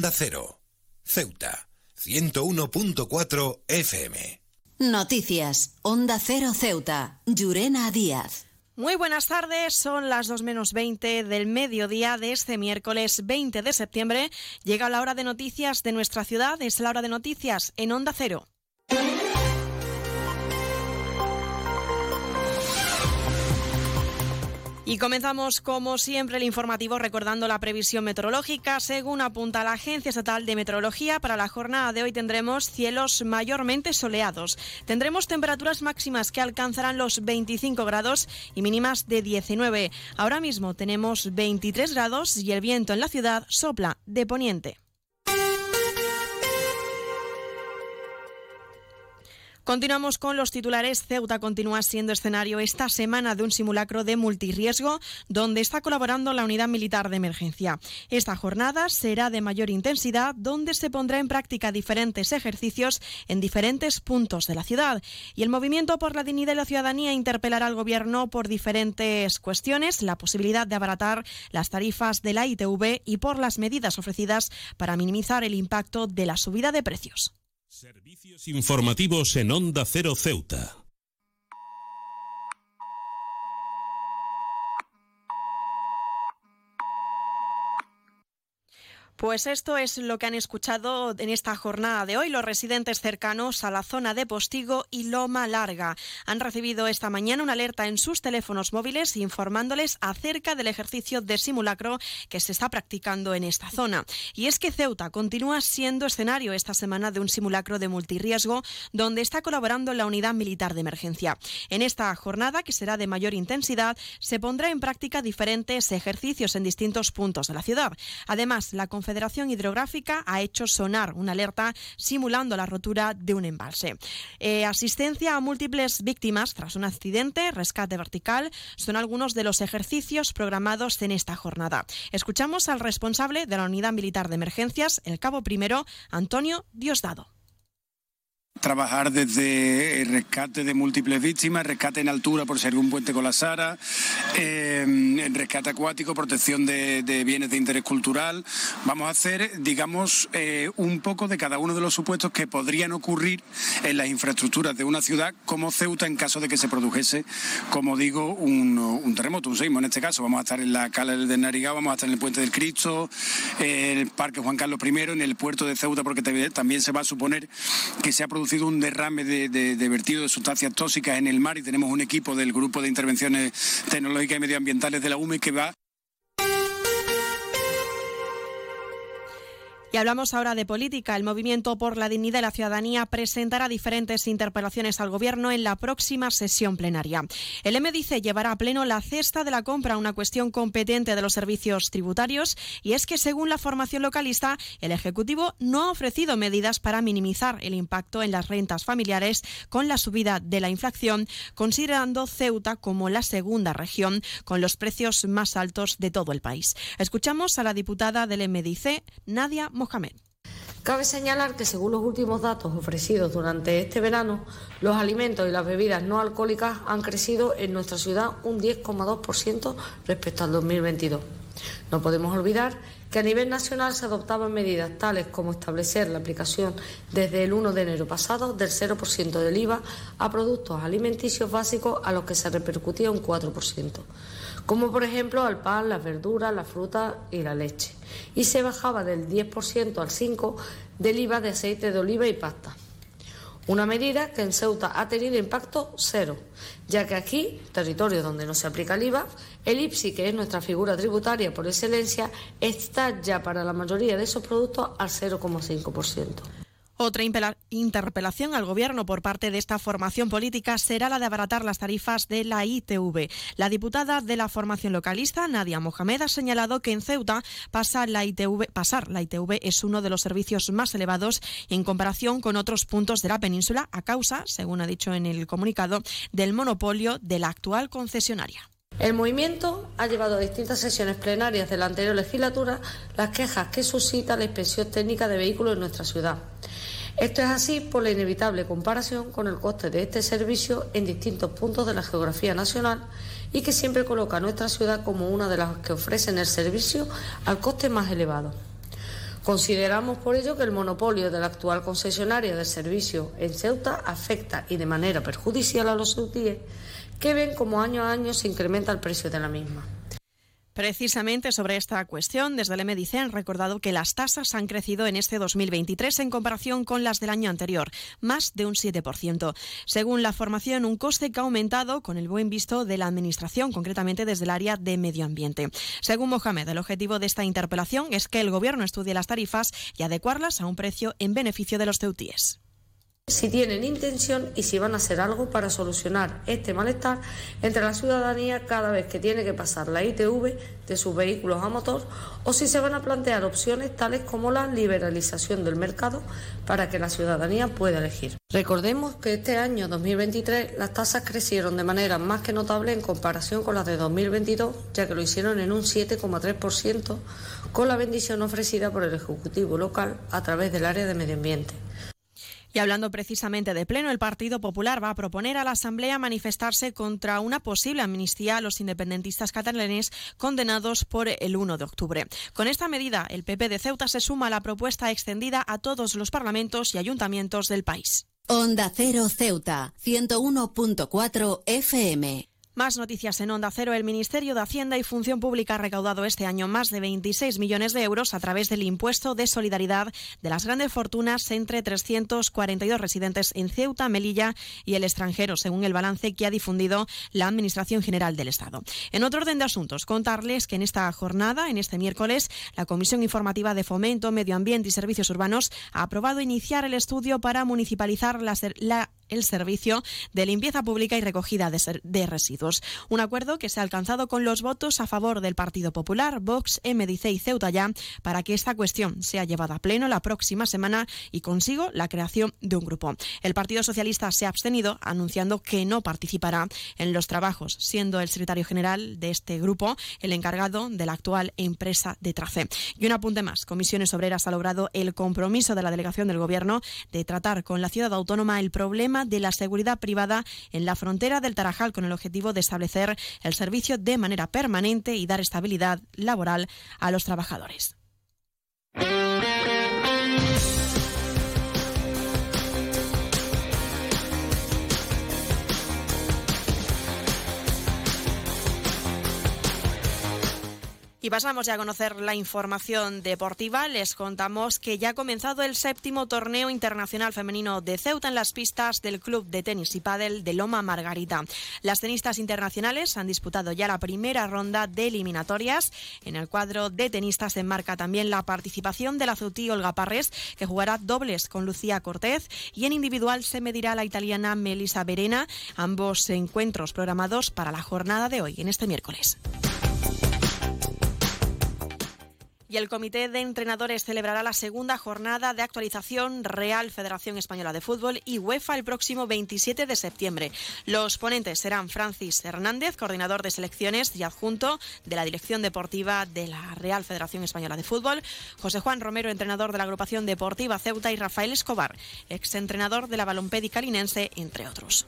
Onda Cero, Ceuta, 101.4 FM. Noticias, Onda Cero Ceuta, Llurena Díaz. Muy buenas tardes, son las 2 menos 20 del mediodía de este miércoles 20 de septiembre. Llega la hora de noticias de nuestra ciudad, es la hora de noticias en Onda Cero. Y comenzamos, como siempre, el informativo recordando la previsión meteorológica. Según apunta la Agencia Estatal de Meteorología, para la jornada de hoy tendremos cielos mayormente soleados. Tendremos temperaturas máximas que alcanzarán los 25 grados y mínimas de 19. Ahora mismo tenemos 23 grados y el viento en la ciudad sopla de poniente. Continuamos con los titulares. Ceuta continúa siendo escenario esta semana de un simulacro de multirriesgo donde está colaborando la Unidad Militar de Emergencia. Esta jornada será de mayor intensidad donde se pondrá en práctica diferentes ejercicios en diferentes puntos de la ciudad. Y el Movimiento por la Dignidad y la Ciudadanía interpelará al Gobierno por diferentes cuestiones, la posibilidad de abaratar las tarifas de la ITV y por las medidas ofrecidas para minimizar el impacto de la subida de precios. Servicios informativos en Onda Cero Ceuta. Pues esto es lo que han escuchado en esta jornada de hoy los residentes cercanos a la zona de Postigo y Loma Larga. Han recibido esta mañana una alerta en sus teléfonos móviles informándoles acerca del ejercicio de simulacro que se está practicando en esta zona. Y es que Ceuta continúa siendo escenario esta semana de un simulacro de multirriesgo donde está colaborando la Unidad Militar de Emergencia. En esta jornada, que será de mayor intensidad, se pondrá en práctica diferentes ejercicios en distintos puntos de la ciudad. Además, la Confederación Hidrográfica ha hecho sonar una alerta simulando la rotura de un embalse. Eh, asistencia a múltiples víctimas tras un accidente, rescate vertical, son algunos de los ejercicios programados en esta jornada. Escuchamos al responsable de la Unidad Militar de Emergencias, el cabo primero, Antonio Diosdado trabajar desde el rescate de múltiples víctimas, rescate en altura por ser un puente con la Sara, eh, rescate acuático, protección de, bienes de interés cultural. Vamos a hacer, digamos, eh, un poco de cada uno de los supuestos que podrían ocurrir en las infraestructuras de una ciudad como Ceuta en caso de que se produjese, como digo, un, terremoto, un seismo en este caso. Vamos a estar en la cala del Narigao, vamos a estar en el Puente del Cristo, el Parque Juan Carlos I, en el puerto de Ceuta, porque también se va a suponer que se ha producido producido un derrame de, vertido de sustancias tóxicas en el mar y tenemos un equipo del Grupo de Intervenciones Tecnológicas y Medioambientales de la UME que va Y hablamos ahora de política. El Movimiento por la Dignidad de la Ciudadanía presentará diferentes interpelaciones al Gobierno en la próxima sesión plenaria. El MDC llevará a pleno la cesta de la compra, una cuestión competente de los servicios tributarios, y es que según la formación localista, el Ejecutivo no ha ofrecido medidas para minimizar el impacto en las rentas familiares con la subida de la inflación, considerando Ceuta como la segunda región con los precios más altos de todo el país. Escuchamos a la diputada del MDC, Nadia Cabe señalar que según los últimos datos ofrecidos durante este verano, los alimentos y las bebidas no alcohólicas han crecido en nuestra ciudad un 10,2% respecto al 2022. No podemos olvidar que a nivel nacional se adoptaban medidas tales como establecer la aplicación desde el 1 de enero pasado del 0% del IVA a productos alimenticios básicos a los que se repercutía un 4% como por ejemplo al pan, las verduras, la fruta y la leche. Y se bajaba del 10% al 5% del IVA de aceite de oliva y pasta. Una medida que en Ceuta ha tenido impacto cero, ya que aquí, territorio donde no se aplica el IVA, el IPSI, que es nuestra figura tributaria por excelencia, está ya para la mayoría de esos productos al 0,5%. Otra interpelación al Gobierno por parte de esta formación política será la de abaratar las tarifas de la ITV. La diputada de la formación localista, Nadia Mohamed, ha señalado que en Ceuta pasar la ITV, pasar la ITV es uno de los servicios más elevados en comparación con otros puntos de la península a causa, según ha dicho en el comunicado, del monopolio de la actual concesionaria. El movimiento ha llevado a distintas sesiones plenarias de la anterior legislatura las quejas que suscita la inspección técnica de vehículos en nuestra ciudad. Esto es así por la inevitable comparación con el coste de este servicio en distintos puntos de la geografía nacional y que siempre coloca a nuestra ciudad como una de las que ofrecen el servicio al coste más elevado. Consideramos por ello que el monopolio de la actual concesionaria del servicio en Ceuta afecta y de manera perjudicial a los ceutíes que ven como año a año se incrementa el precio de la misma. Precisamente sobre esta cuestión, desde el MDC han recordado que las tasas han crecido en este 2023 en comparación con las del año anterior, más de un 7%. Según la formación, un coste que ha aumentado con el buen visto de la Administración, concretamente desde el área de medio ambiente. Según Mohamed, el objetivo de esta interpelación es que el Gobierno estudie las tarifas y adecuarlas a un precio en beneficio de los ceutíes si tienen intención y si van a hacer algo para solucionar este malestar entre la ciudadanía cada vez que tiene que pasar la ITV de sus vehículos a motor o si se van a plantear opciones tales como la liberalización del mercado para que la ciudadanía pueda elegir. Recordemos que este año 2023 las tasas crecieron de manera más que notable en comparación con las de 2022, ya que lo hicieron en un 7,3% con la bendición ofrecida por el Ejecutivo local a través del área de medio ambiente. Y hablando precisamente de pleno, el Partido Popular va a proponer a la Asamblea manifestarse contra una posible amnistía a los independentistas catalanes condenados por el 1 de octubre. Con esta medida, el PP de Ceuta se suma a la propuesta extendida a todos los parlamentos y ayuntamientos del país. Onda Cero Ceuta, 101.4 FM. Más noticias en Onda Cero. El Ministerio de Hacienda y Función Pública ha recaudado este año más de 26 millones de euros a través del impuesto de solidaridad de las grandes fortunas entre 342 residentes en Ceuta, Melilla y el extranjero, según el balance que ha difundido la Administración General del Estado. En otro orden de asuntos, contarles que en esta jornada, en este miércoles, la Comisión Informativa de Fomento, Medio Ambiente y Servicios Urbanos ha aprobado iniciar el estudio para municipalizar la, el servicio de limpieza pública y recogida de, residuos. Un acuerdo que se ha alcanzado con los votos a favor del Partido Popular, Vox, MDC y Ceuta ya para que esta cuestión sea llevada a pleno la próxima semana y consigo la creación de un grupo. El Partido Socialista se ha abstenido anunciando que no participará en los trabajos, siendo el secretario general de este grupo el encargado de la actual empresa de Trace. Y un apunte más, Comisiones Obreras ha logrado el compromiso de la delegación del Gobierno de tratar con la ciudad autónoma el problema de la seguridad privada en la frontera del Tarajal con el objetivo de establecer el servicio de manera permanente y dar estabilidad laboral a los trabajadores. Y pasamos ya a conocer la información deportiva. Les contamos que ya ha comenzado el séptimo torneo internacional femenino de Ceuta en las pistas del Club de Tenis y Pádel de Loma Margarita. Las tenistas internacionales han disputado ya la primera ronda de eliminatorias. En el cuadro de tenistas se enmarca también la participación de la ceutí Olga Parres, que jugará dobles con Lucía Cortez, y en individual se medirá la italiana Melissa Verena, ambos encuentros programados para la jornada de hoy, en este miércoles. El Comité de Entrenadores celebrará la segunda jornada de actualización Real Federación Española de Fútbol y UEFA el próximo 27 de septiembre. Los ponentes serán Francis Hernández, coordinador de selecciones y adjunto de la Dirección Deportiva de la Real Federación Española de Fútbol, José Juan Romero, entrenador de la agrupación deportiva Ceuta y Rafael Escobar, exentrenador de la Balompédica Linense, entre otros.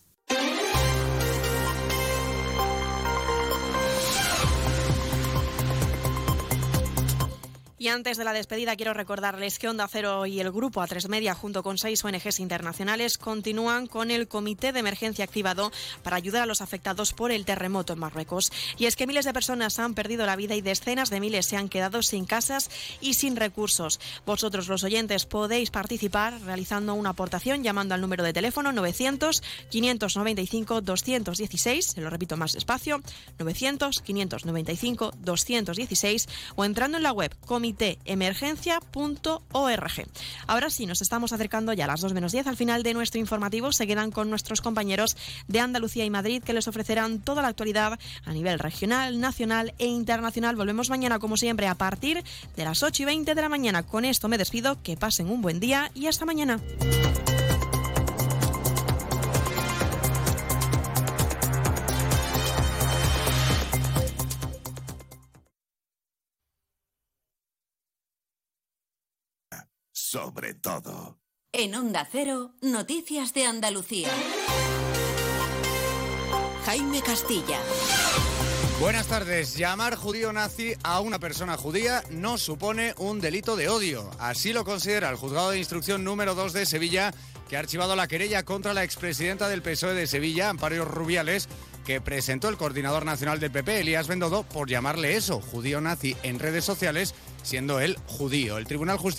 Y antes de la despedida quiero recordarles que Onda Cero y el grupo A3 Media junto con seis ONGs internacionales continúan con el comité de emergencia activado para ayudar a los afectados por el terremoto en Marruecos. Y es que miles de personas han perdido la vida y decenas de miles se han quedado sin casas y sin recursos. Vosotros los oyentes podéis participar realizando una aportación llamando al número de teléfono 900 595 216, se lo repito más despacio, 900 595 216 o entrando en la web comité emergencia.org. Ahora sí, nos estamos acercando ya a las 2 menos 10 al final de nuestro informativo. Se quedan con nuestros compañeros de Andalucía y Madrid que les ofrecerán toda la actualidad a nivel regional, nacional e internacional. Volvemos mañana, como siempre, a partir de las 8 y 20 de la mañana. Con esto me despido, que pasen un buen día y hasta mañana. Sobre todo. En Onda Cero, Noticias de Andalucía. Jaime Castilla. Buenas tardes. Llamar judío nazi a una persona judía no supone un delito de odio. Así lo considera el juzgado de instrucción número 2 de Sevilla, que ha archivado la querella contra la expresidenta del PSOE de Sevilla, Amparo Rubiales, que presentó el coordinador nacional del PP, Elías Bendodo, por llamarle eso, judío nazi, en redes sociales, siendo él judío. El Tribunal Justicia